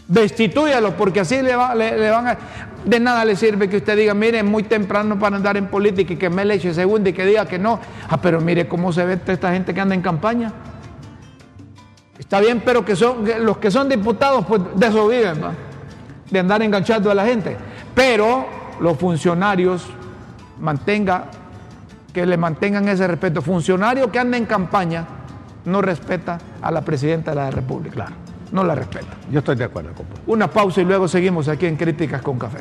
Destituyalo, porque así le, van a... De nada le sirve que usted diga, mire, es muy temprano para andar en política y que me le eche segunda y que diga que no. Ah, pero mire cómo se ve esta gente que anda en campaña. Está bien, pero que son los que son diputados, pues de eso viven, de andar enganchando a la gente. Pero los funcionarios mantenga, que le mantengan ese respeto. Funcionario que anda en campaña no respeta a la presidenta de la República. Claro. No la respeta. Yo estoy de acuerdo con Una pausa y luego seguimos aquí en Críticas con Café.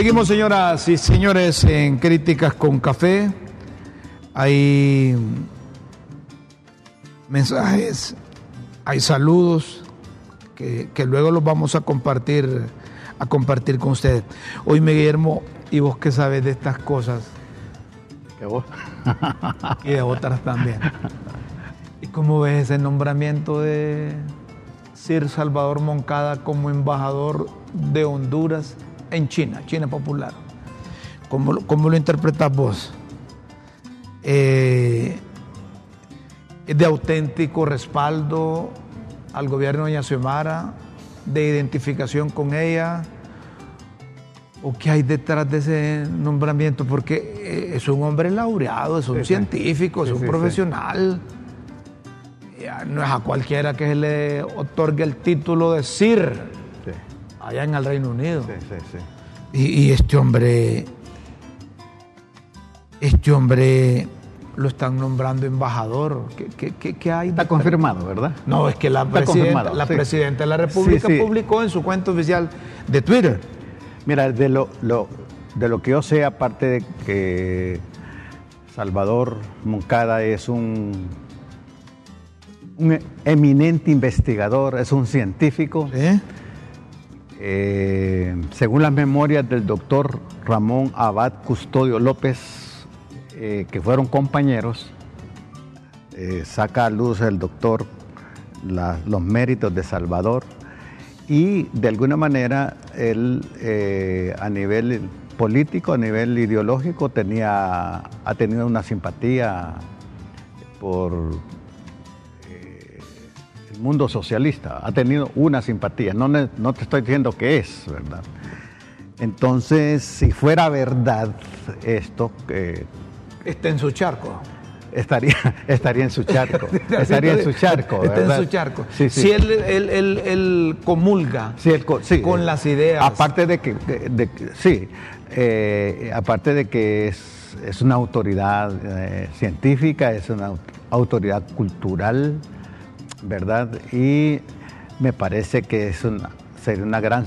Seguimos, señoras y señores, en Críticas con Café. Hay mensajes, hay saludos que, luego los vamos a compartir, a compartir con ustedes. Hoy, Guillermo, ¿y vos qué sabes de estas cosas? ¿Qué vos? y de otras también. ¿Y cómo ves ese nombramiento de Sir Salvador Moncada como embajador de Honduras? En China, China popular. ¿Cómo, lo interpretas vos? Eh, ¿Es de auténtico respaldo al gobierno de Doña de identificación con ella? ¿O qué hay detrás de ese nombramiento? Porque eh, es un hombre laureado, es un científico, es un profesional. no es a cualquiera que se le otorgue el título de Sir allá en el Reino Unido. Sí, sí, sí. Y, este hombre, este hombre lo están nombrando embajador. ¿Qué, hay? Está confirmado, ¿verdad? No, es que la, presidenta, la presidenta de la República publicó en su cuenta oficial de Twitter. Mira, de lo, de lo que yo sé, aparte de que Salvador Moncada es un, un eminente investigador, es un científico. ¿Eh? Eh, según las memorias del doctor Ramón Abad Custodio López, eh, que fueron compañeros, eh, saca a luz el doctor los méritos de Salvador y de alguna manera él a nivel político, a nivel ideológico, tenía, ha tenido una simpatía por mundo socialista, ha tenido una simpatía, no, no te estoy diciendo que es, ¿verdad? Entonces, si fuera verdad esto... que Está en su charco. Estaría, estaría en su charco. estaría en su charco. Está en su charco. Si él, comulga con las ideas. Aparte de que, sí, eh, aparte de que es, es una autoridad eh, científica, es una autoridad cultural, ¿verdad? Y me parece que es una, sería una gran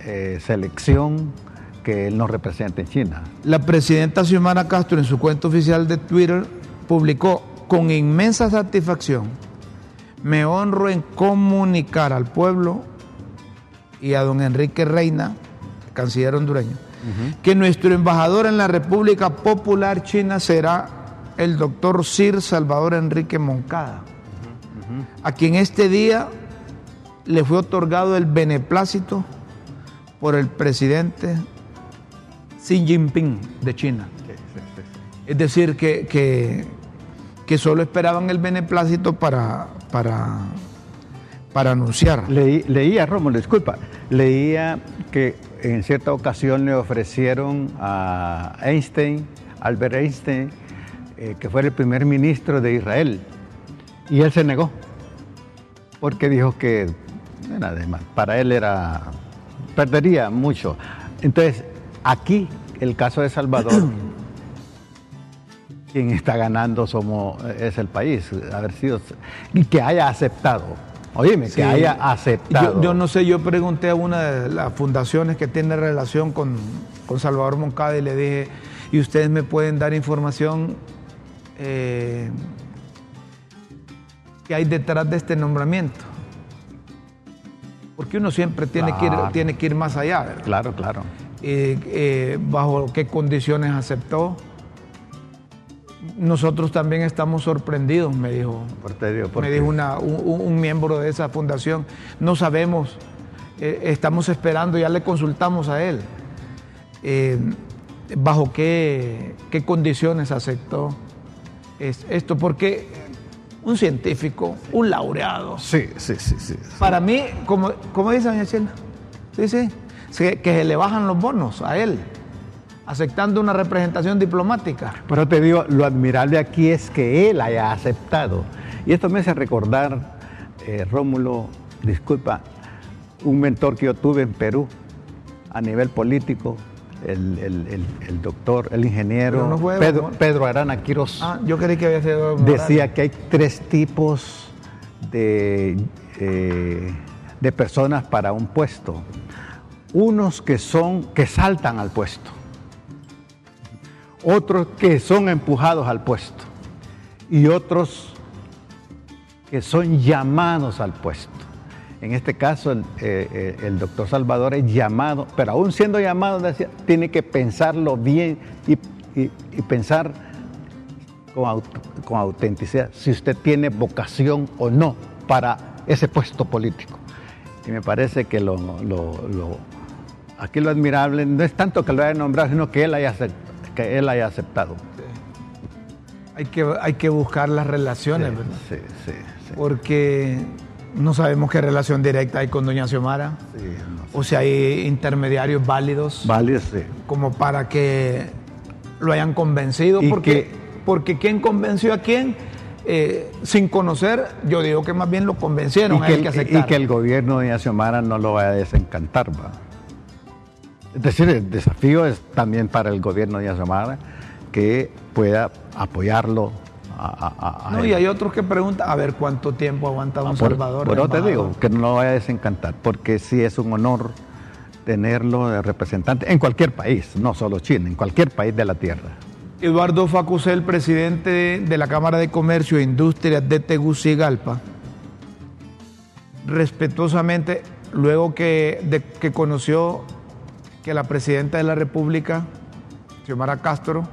eh, selección que él nos represente en China. La presidenta Xiomara Castro en su cuenta oficial de Twitter publicó con inmensa satisfacción, me honro en comunicar al pueblo y a don Enrique Reina, canciller hondureño, que nuestro embajador en la República Popular China será el doctor Sir Salvador Enrique Moncada a quien este día le fue otorgado el beneplácito por el presidente Xi Jinping de China. Es decir, que, que, solo esperaban el beneplácito para, para, para anunciar. leía, Rómulo, disculpa, leía que en cierta ocasión le ofrecieron a Einstein, Albert Einstein, eh, que fuera el primer ministro de Israel, y él se negó porque dijo que para él era, perdería mucho. Entonces, aquí, el caso de Salvador, quien está ganando somos, es el país, haber sido, y que haya aceptado. Oíme, que haya aceptado. Yo, no sé, yo pregunté a una de las fundaciones que tiene relación con, con Salvador Moncada y le dije, y ustedes me pueden dar información eh, que hay detrás de este nombramiento. Porque uno siempre tiene, que, ir, tiene que ir más allá, ¿verdad? Claro, claro. Eh, eh, bajo qué condiciones aceptó. Nosotros también estamos sorprendidos, me dijo. me dijo un, miembro de esa fundación. No sabemos, eh, estamos esperando, ya le consultamos a él. bajo qué, qué, condiciones aceptó esto, porque un científico, un laureado. Sí, sí, sí. sí, Para mí, como, como dice doña Chela, sí, sí que se le bajan los bonos a él, aceptando una representación diplomática. Pero te digo, lo admirable aquí es que él haya aceptado. Y esto me hace recordar, eh, Rómulo, disculpa, un mentor que yo tuve en Perú a nivel político, el, doctor, el ingeniero Pedro, Arana Quiroz. Ah, yo creí que había sido. Decía que hay tres tipos de, eh, de personas para un puesto unos que son que saltan al puesto, otros que son empujados al puesto y otros que son llamados al puesto. En este caso, el, eh, eh, doctor Salvador es llamado, pero aún siendo llamado, tiene que pensarlo bien y, pensar con, con, autenticidad si usted tiene vocación o no para ese puesto político. Y me parece que lo, Aquí lo admirable no es tanto que lo haya nombrado, sino que él haya, que él haya aceptado. Hay, que, hay que buscar las relaciones, ¿verdad? Sí, sí, sí, Porque no sabemos qué relación directa hay con doña Xiomara. Sí, o si hay intermediarios válidos. Válidos, sí. Como para que lo hayan convencido. Porque, porque ¿quién convenció a quién? Eh, sin conocer, yo digo que más bien lo convencieron y que, el, y que el gobierno de doña Xiomara no lo vaya a desencantar, ¿va? Es decir, el desafío es también para el gobierno de Azamara que pueda apoyarlo. A, no, y hay otros que preguntan, a ver cuánto tiempo aguanta un Salvador. Por te digo, que no lo vaya a desencantar, porque sí es un honor tenerlo de representante en cualquier país, no solo China, en cualquier país de la tierra. Eduardo Facusel, presidente de la Cámara de Comercio e Industria de Tegucigalpa, respetuosamente, luego que, de, que conoció que la presidenta de la República, Xiomara Castro,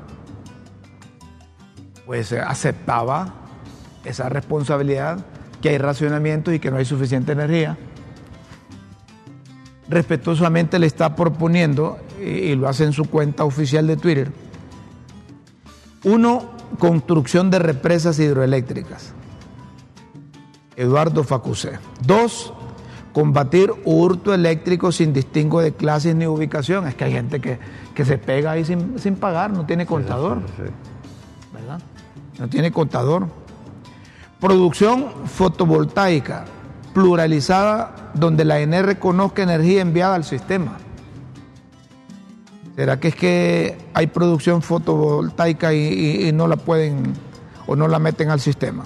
pues eh, aceptaba esa responsabilidad, que hay racionamiento y que no hay suficiente energía. Respetuosamente le está proponiendo, y lo hace en su cuenta oficial de Twitter, uno, construcción de represas hidroeléctricas. Eduardo Facusé. Dos, combatir hurto eléctrico sin distingo de clases ni ubicación. Es que hay gente que, se pega ahí sin, pagar, no tiene contador. ¿Verdad? No tiene contador. Producción fotovoltaica pluralizada donde la ENE reconozca energía enviada al sistema. ¿Será que es que hay producción fotovoltaica y no la pueden o no la meten al sistema?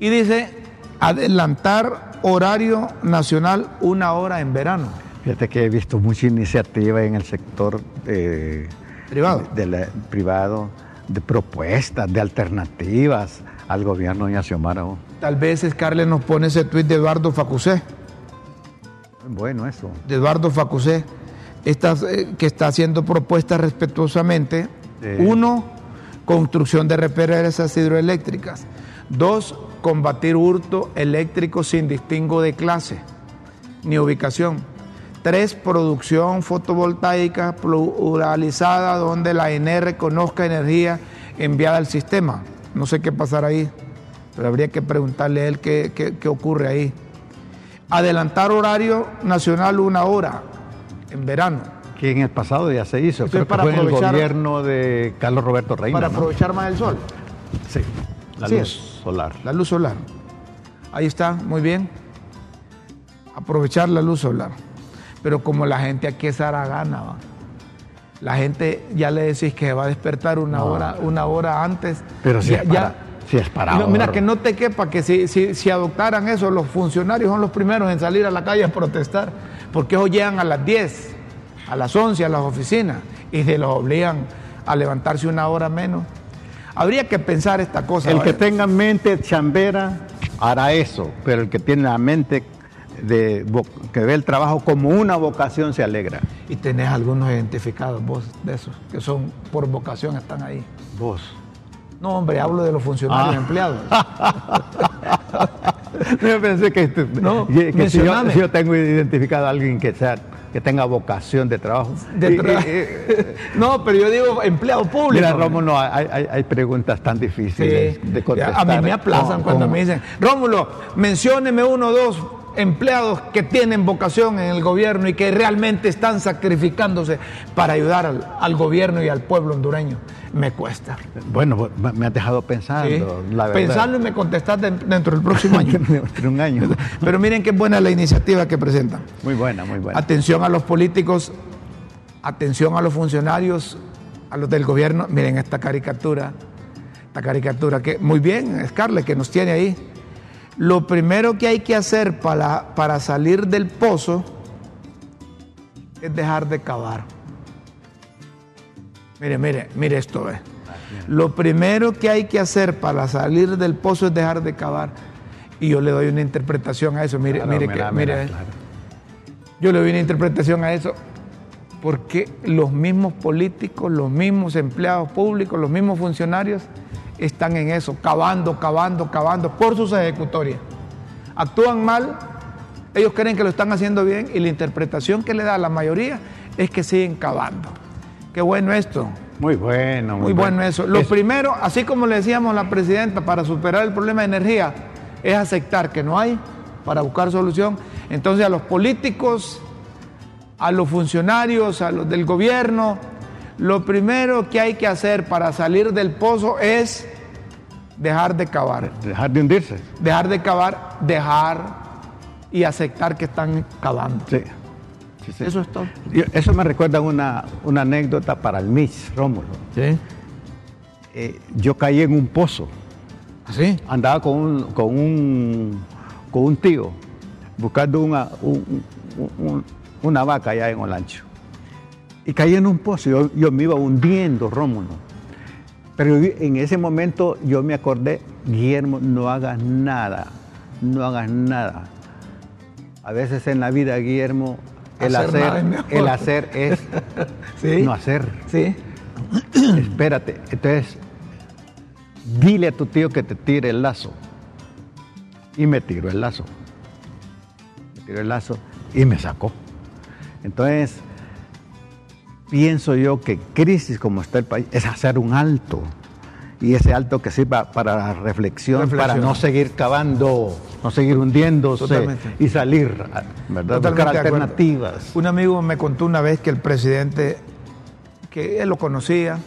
Y dice adelantar horario nacional una hora en verano. Fíjate que he visto mucha iniciativa en el sector eh, privado. De, privado, de propuestas, de alternativas al gobierno de Xiomara. Tal vez Scarlett nos pone ese tuit de Eduardo Facusé. Bueno, eso. De Eduardo Facusé, eh, que está haciendo propuestas respetuosamente. Uno, construcción de represas hidroeléctricas. Dos, combatir hurto eléctrico sin distingo de clase ni ubicación. Tres, producción fotovoltaica pluralizada donde la ENE reconozca energía enviada al sistema. No sé qué pasará ahí, pero habría que preguntarle a él qué, qué, ocurre ahí. Adelantar horario nacional una hora en verano. Que en el pasado ya se hizo, Creo para que fue en el gobierno de Carlos Roberto Reina. Para aprovechar más el sol. Sí, la luz solar. La luz solar. Ahí está, muy bien. Aprovechar la luz solar. Pero como la gente aquí es aragana, ¿va? la gente ya le decís que va a despertar una, hora, una hora antes. Pero si, ya, es, para, si es para Mira, que no te quepa que si, si, adoptaran eso, los funcionarios son los primeros en salir a la calle a protestar, porque ellos llegan a las 10 a las 11 a las oficinas y se los obligan a levantarse una hora menos. Habría que pensar esta cosa. El que tenga mente chambera hará eso, pero el que tiene la mente de, que ve el trabajo como una vocación se alegra. Y tenés algunos identificados vos de esos, que son por vocación, están ahí. Vos. No, hombre, hablo de los funcionarios Ah. empleados. Yo pensé que, No, que si, yo, mencioname. si yo tengo identificado a alguien que sea que tenga vocación de trabajo. De tra- no, pero yo digo empleado público. Mira. Rómulo, hay, hay- hay preguntas tan Sí, difíciles de contestar. a mí me aplazan cuando me dicen, Rómulo, mencióneme uno o dos empleados que tienen vocación en el gobierno y que realmente están sacrificándose para ayudar al, al gobierno y al pueblo hondureño. Me cuesta. Bueno, me has dejado pensando, ¿sí? la verdad. Pensarlo y me contestas de- dentro del próximo año. Dentro de un año. Pero miren qué buena la iniciativa que presentan. Muy buena, muy buena. Atención a los políticos, atención a los funcionarios, a los del gobierno. Miren esta caricatura, esta caricatura que muy bien, Scarlett, que nos tiene ahí. Lo primero que hay que hacer para, para salir del pozo es dejar de cavar. Mire, mire, mire esto. Lo primero que hay que hacer para salir del pozo es dejar de cavar. Y yo le doy una interpretación a eso. Mire, Claro, mire, mira, que, mira, mire, claro. yo le doy una interpretación a eso porque los mismos políticos, los mismos empleados públicos, los mismos funcionarios están en eso, cavando, cavando, cavando por sus ejecutorias. Actúan mal, ellos creen que lo están haciendo bien y la interpretación que le da la mayoría es que siguen cavando. Qué bueno esto, Muy bueno, muy, muy bueno eso. Lo Es- primero, así como le decíamos a la presidenta, para superar el problema de energía, es aceptar que no hay para buscar solución. Entonces a los políticos, a los funcionarios, a los del gobierno, lo primero que hay que hacer para salir del pozo es dejar de cavar. Dejar de hundirse. Dejar de cavar, dejar y aceptar que están cavando. Sí. Sí, sí. Eso es todo. Eso me recuerda una, una anécdota para el Miss, Rómulo. ¿Sí? Eh, yo caí en un pozo. ¿Así? Andaba con un, con un, con un tío buscando una, un- un- un- una vaca allá en Olancho. Y caí en un pozo. Yo, yo me iba hundiendo, Rómulo. Pero en ese momento yo me acordé, Guillermo, no hagas nada. No hagas nada. A veces en la vida, Guillermo, el Hacer el hacer es ¿Sí? no hacer. Sí. Espérate. Entonces, dile a tu tío que te tire el lazo. Y me tiró el lazo. Me tiró el lazo y me sacó. Entonces, pienso yo que crisis como está el país es hacer un alto. Y ese alto que sirva para la reflexión, Reflexión. para no seguir cavando, no seguir hundiéndose Totalmente. y salir, ¿verdad? Totalmente Buscar alternativas. Un amigo me contó una vez que el presidente, que él lo conocía,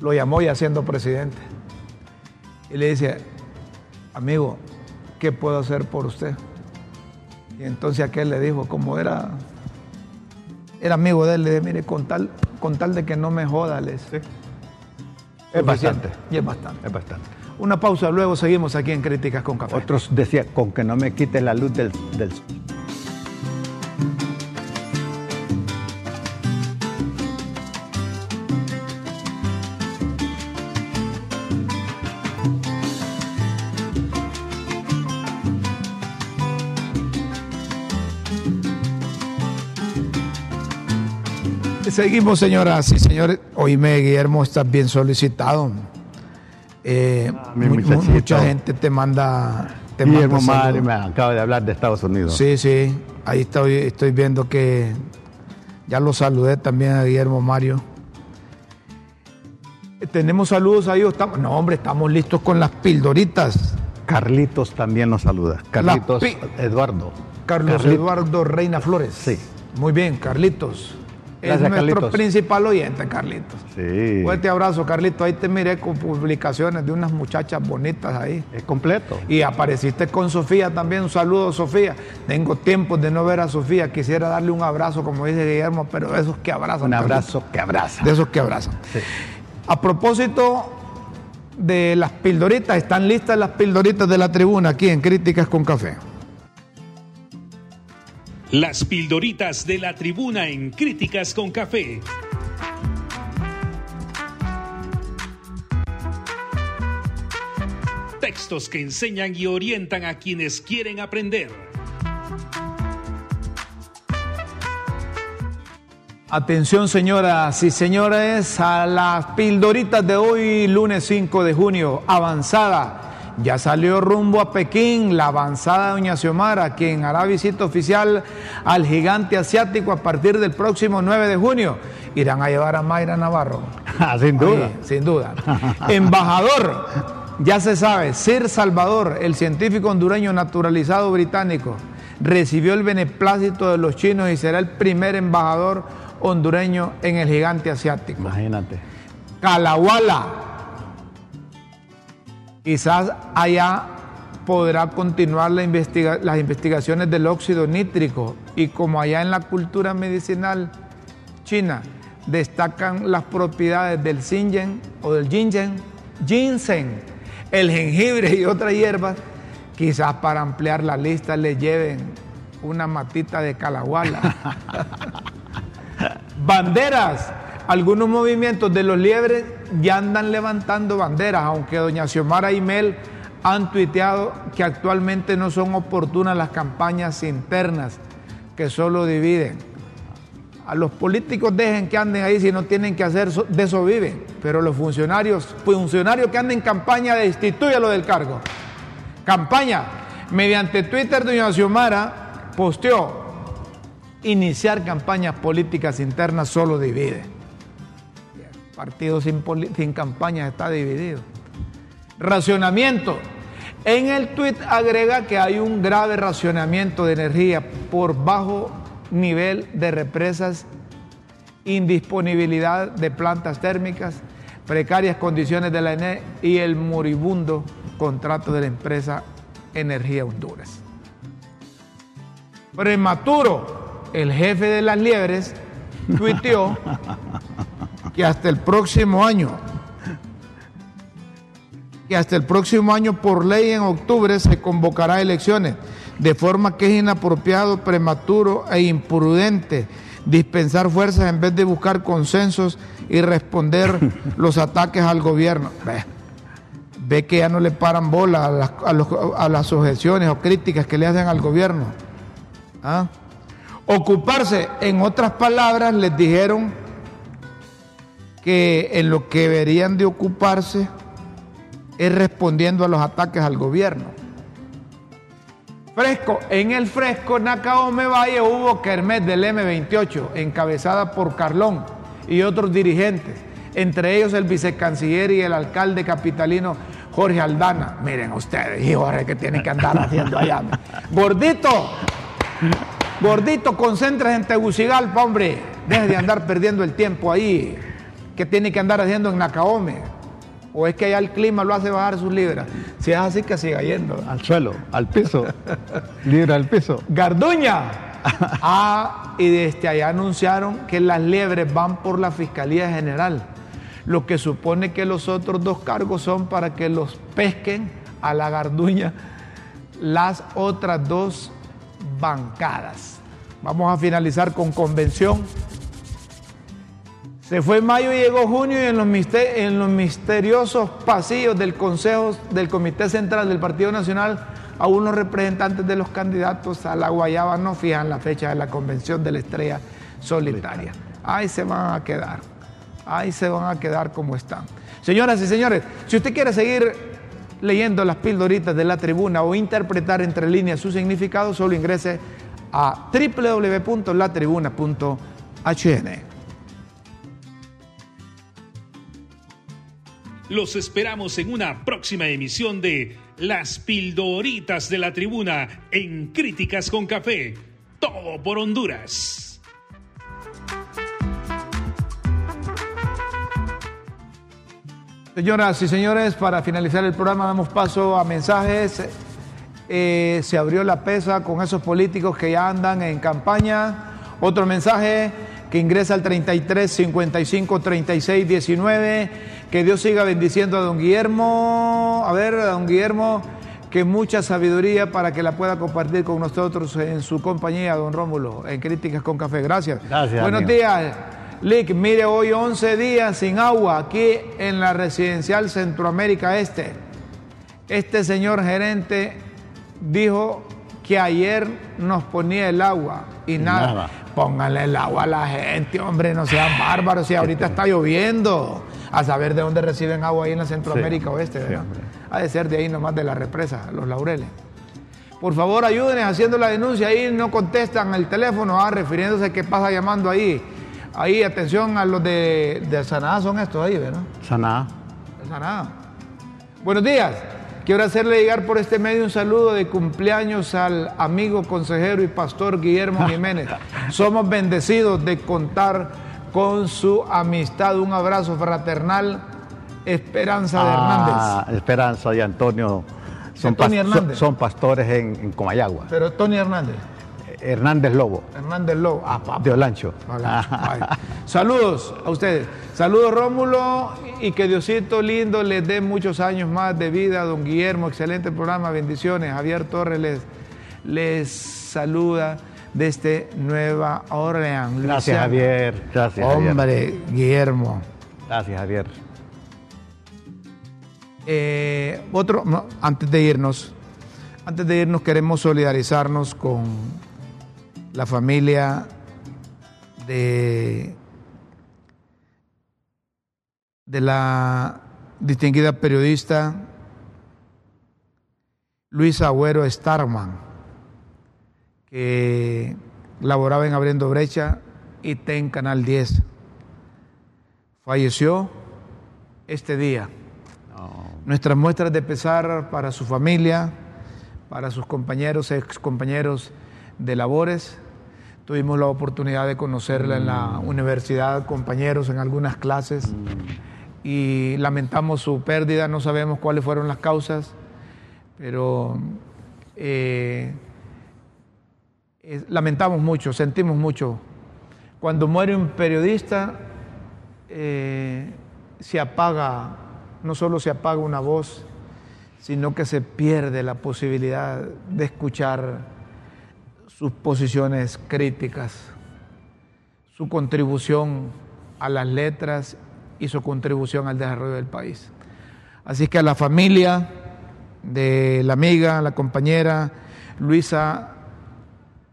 lo llamó ya siendo presidente. Y le dice, amigo, ¿qué puedo hacer por usted? Y entonces aquel le dijo, como era, era amigo de él, le dije, mire, con tal, con tal de que no me joda, le dice. Es bastante. Y es bastante. Es bastante. Una pausa, luego seguimos aquí en Críticas con Café. Otros decían, con que no me quite la luz del, del Seguimos, señoras y señores. Oíme, Guillermo, estás bien solicitado. Eh, mi mu- mu- muchachito. mucha gente te manda. Te Guillermo manda me acaba de hablar de Estados Unidos. Sí, sí. Ahí estoy, estoy viendo que ya lo saludé también a Guillermo Mario. Eh, Tenemos saludos ahí. Estamos, no, hombre, estamos listos con las pildoritas. Carlitos también nos saluda. Carlitos Eduardo. Carlos Eduardo Reina Flores. Sí. Muy bien, Carlitos. Gracias, es nuestro Carlitos. principal oyente, Carlitos. Sí. Fuerte abrazo, Carlito. Ahí te miré con publicaciones de unas muchachas bonitas ahí. Es completo. Y apareciste con Sofía también. Un saludo, Sofía. Tengo tiempo de no ver a Sofía. Quisiera darle un abrazo, como dice Guillermo, pero de esos que abrazan. Un abrazo que abraza. De esos que abrazan. A propósito de las pildoritas, están listas las pildoritas de la tribuna aquí en Críticas con Café. Las pildoritas de la tribuna en Críticas con Café. Textos que enseñan y orientan a quienes quieren aprender. Atención señoras y señores a las pildoritas de hoy, lunes 5 de junio, avanzada ya salió rumbo a Pekín la avanzada de Doña Xiomara, quien hará visita oficial al gigante asiático a partir del próximo 9 de junio. Irán a llevar a Mayra Navarro. Ah, sin duda. sin duda. Embajador, ya se sabe, Sir Salvador, el científico hondureño naturalizado británico, recibió el beneplácito de los chinos y será el primer embajador hondureño en el gigante asiático. Imagínate. Calahuala, Quizás allá podrá continuar las investigaciones del óxido nítrico y como allá en la cultura medicinal china destacan las propiedades del xingen o del ginseng, ginseng, el jengibre y otras hierbas, quizás para ampliar la lista le lleven una matita de calahuala. Banderas, algunos movimientos de los liebres ya andan levantando banderas, aunque doña Xiomara y Mel han tuiteado que actualmente no son oportunas las campañas internas que solo dividen. A los políticos dejen que anden ahí si no tienen que hacer, de eso viven. Pero los funcionarios, funcionarios que anden en campaña, destituyalo del cargo. Campaña. Mediante Twitter, doña Xiomara posteó, iniciar campañas políticas internas solo divide partido sin, campaña está dividido. Racionamiento. En el tuit agrega que hay un grave racionamiento de energía por bajo nivel de represas, indisponibilidad de plantas térmicas, precarias condiciones de la energía y el moribundo contrato de la empresa Energía Honduras. Prematuro, el jefe de las liebres, tuiteó que hasta el próximo año, que hasta el próximo año por ley en octubre se convocará elecciones, de forma que es inapropiado, prematuro e imprudente dispensar fuerzas en vez de buscar consensos y responder los ataques al gobierno. Ve, que ya no le paran bola a las, a las objeciones o críticas que le hacen al gobierno. ¿Ah? Ocuparse, en otras palabras, les dijeron que en lo que deberían de ocuparse es respondiendo a los ataques al gobierno. Fresco, en el fresco Nacaome Valle hubo Kermés del M28, encabezada por Carlón y otros dirigentes, entre ellos el vicecanciller y el alcalde capitalino Jorge Aldana. Miren ustedes, y Jorge, que tienen que andar haciendo allá? Gordito, gordito, concéntrese en Tegucigalpa, hombre. Deje de andar perdiendo el tiempo ahí. ¿Qué tiene que andar haciendo en Nacaome? ¿O es que allá el clima lo hace bajar sus libras? Si es así, que siga yendo. Al suelo, al piso. libra al piso. Garduña. Ah, y desde allá anunciaron que las liebres van por la Fiscalía General, lo que supone que los otros dos cargos son para que los pesquen a la Garduña las otras dos bancadas. Vamos a finalizar con convención se fue mayo y llegó junio y en los, en los misteriosos pasillos del Consejo del Comité Central del Partido Nacional, aún los representantes de los candidatos a la Guayaba no fijan la fecha de la convención de la estrella solitaria. Ahí se van a quedar, ahí se van a quedar como están. Señoras y señores, si usted quiere seguir leyendo las pildoritas de la tribuna o interpretar entre líneas su significado, solo ingrese a www.latribuna.hn. Los esperamos en una próxima emisión de Las Pildoritas de la Tribuna en Críticas con Café. Todo por Honduras. Señoras y señores, para finalizar el programa damos paso a mensajes. Eh, se abrió la pesa con esos políticos que ya andan en campaña. Otro mensaje que ingresa al 33 55 36 19 que Dios siga bendiciendo a don Guillermo. A ver, a don Guillermo, que mucha sabiduría para que la pueda compartir con nosotros en su compañía, don Rómulo, en Críticas con Café. Gracias. Gracias. Buenos amigo. días. Lick, mire, hoy 11 días sin agua aquí en la residencial Centroamérica Este. Este señor gerente dijo que ayer nos ponía el agua y nada. Nada. Pónganle el agua a la gente, hombre, no sean bárbaros. Si ahorita está lloviendo, a saber de dónde reciben agua ahí en la Centroamérica Sí, Oeste, ¿verdad? ha de ser de ahí nomás de la represa, los laureles. Por favor, ayúdenles haciendo la denuncia. Ahí no contestan el teléfono, ah, refiriéndose a qué pasa llamando ahí. Ahí, atención a los de, de Saná, son estos ahí, ¿verdad? Saná. Saná. Buenos días. Quiero hacerle llegar por este medio un saludo de cumpleaños al amigo consejero y pastor Guillermo Jiménez. Somos bendecidos de contar con su amistad. Un abrazo fraternal. Esperanza de Hernández. Ah, Esperanza y Antonio son, Tony pas- Hernández. son- son pastores en, en Comayagua. Pero Tony Hernández. Hernández Lobo, Hernández Lobo. Ah, papá. de Olancho. Saludos a ustedes. Saludos Rómulo y que Diosito lindo les dé muchos años más de vida. Don Guillermo, excelente programa, bendiciones. Javier Torres les, les saluda desde Nueva Orleans. Gracias. Javier. Gracias, Javier. Hombre, Guillermo. Gracias, Javier. Eh, otro, no, antes de irnos, antes de irnos queremos solidarizarnos con la familia de, de la distinguida periodista Luisa Agüero Starman, que laboraba en Abriendo Brecha y en Canal 10. Falleció este día. Nuestras muestras de pesar para su familia, para sus compañeros, ex compañeros de labores. Tuvimos la oportunidad de conocerla en la universidad, compañeros en algunas clases, y lamentamos su pérdida, no sabemos cuáles fueron las causas, pero eh, lamentamos mucho, sentimos mucho. Cuando muere un periodista, eh, se apaga, no solo se apaga una voz, sino que se pierde la posibilidad de escuchar sus posiciones críticas, su contribución a las letras y su contribución al desarrollo del país. Así que a la familia de la amiga, la compañera Luisa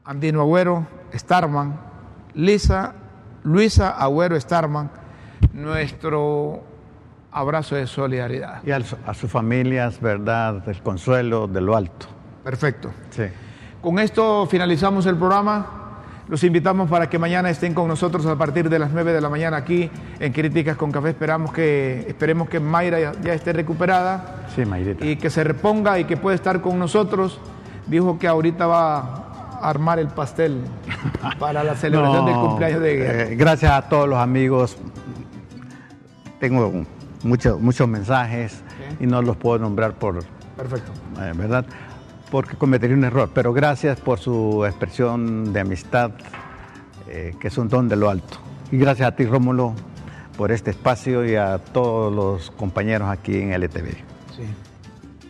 Andino Agüero Starman, Lisa, Luisa Agüero Starman, nuestro abrazo de solidaridad. Y a sus familias, ¿verdad? El consuelo de lo alto. Perfecto. Sí. Con esto finalizamos el programa. Los invitamos para que mañana estén con nosotros a partir de las 9 de la mañana aquí en Críticas con Café. Esperamos que, esperemos que Mayra ya, ya esté recuperada Sí, Mayrita. y que se reponga y que pueda estar con nosotros. Dijo que ahorita va armar el pastel para la celebración del cumpleaños de eh, gracias a todos los amigos. Tengo muchos muchos mensajes y no los puedo nombrar por, Perfecto. eh, ¿verdad? Porque cometería un error. Pero gracias por su expresión de amistad, eh, que es un don de lo alto. Y gracias a ti, Rómulo, por este espacio y a todos los compañeros aquí en LTV. Sí.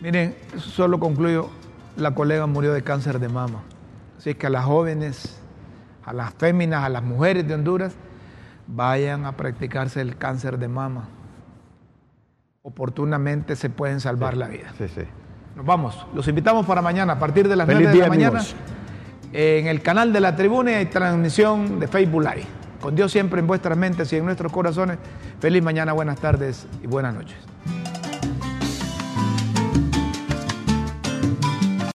Miren, solo concluyo, la colega murió de cáncer de mama. Así que a las jóvenes, a las féminas, a las mujeres de Honduras, vayan a practicarse el cáncer de mama. Oportunamente se pueden salvar la vida. Sí, sí. Nos vamos. Los invitamos para mañana a partir de las Feliz 9 de la mañana amigos. en el canal de la tribuna y transmisión de Facebook Live. Con Dios siempre en vuestras mentes y en nuestros corazones. Feliz mañana, buenas tardes y buenas noches.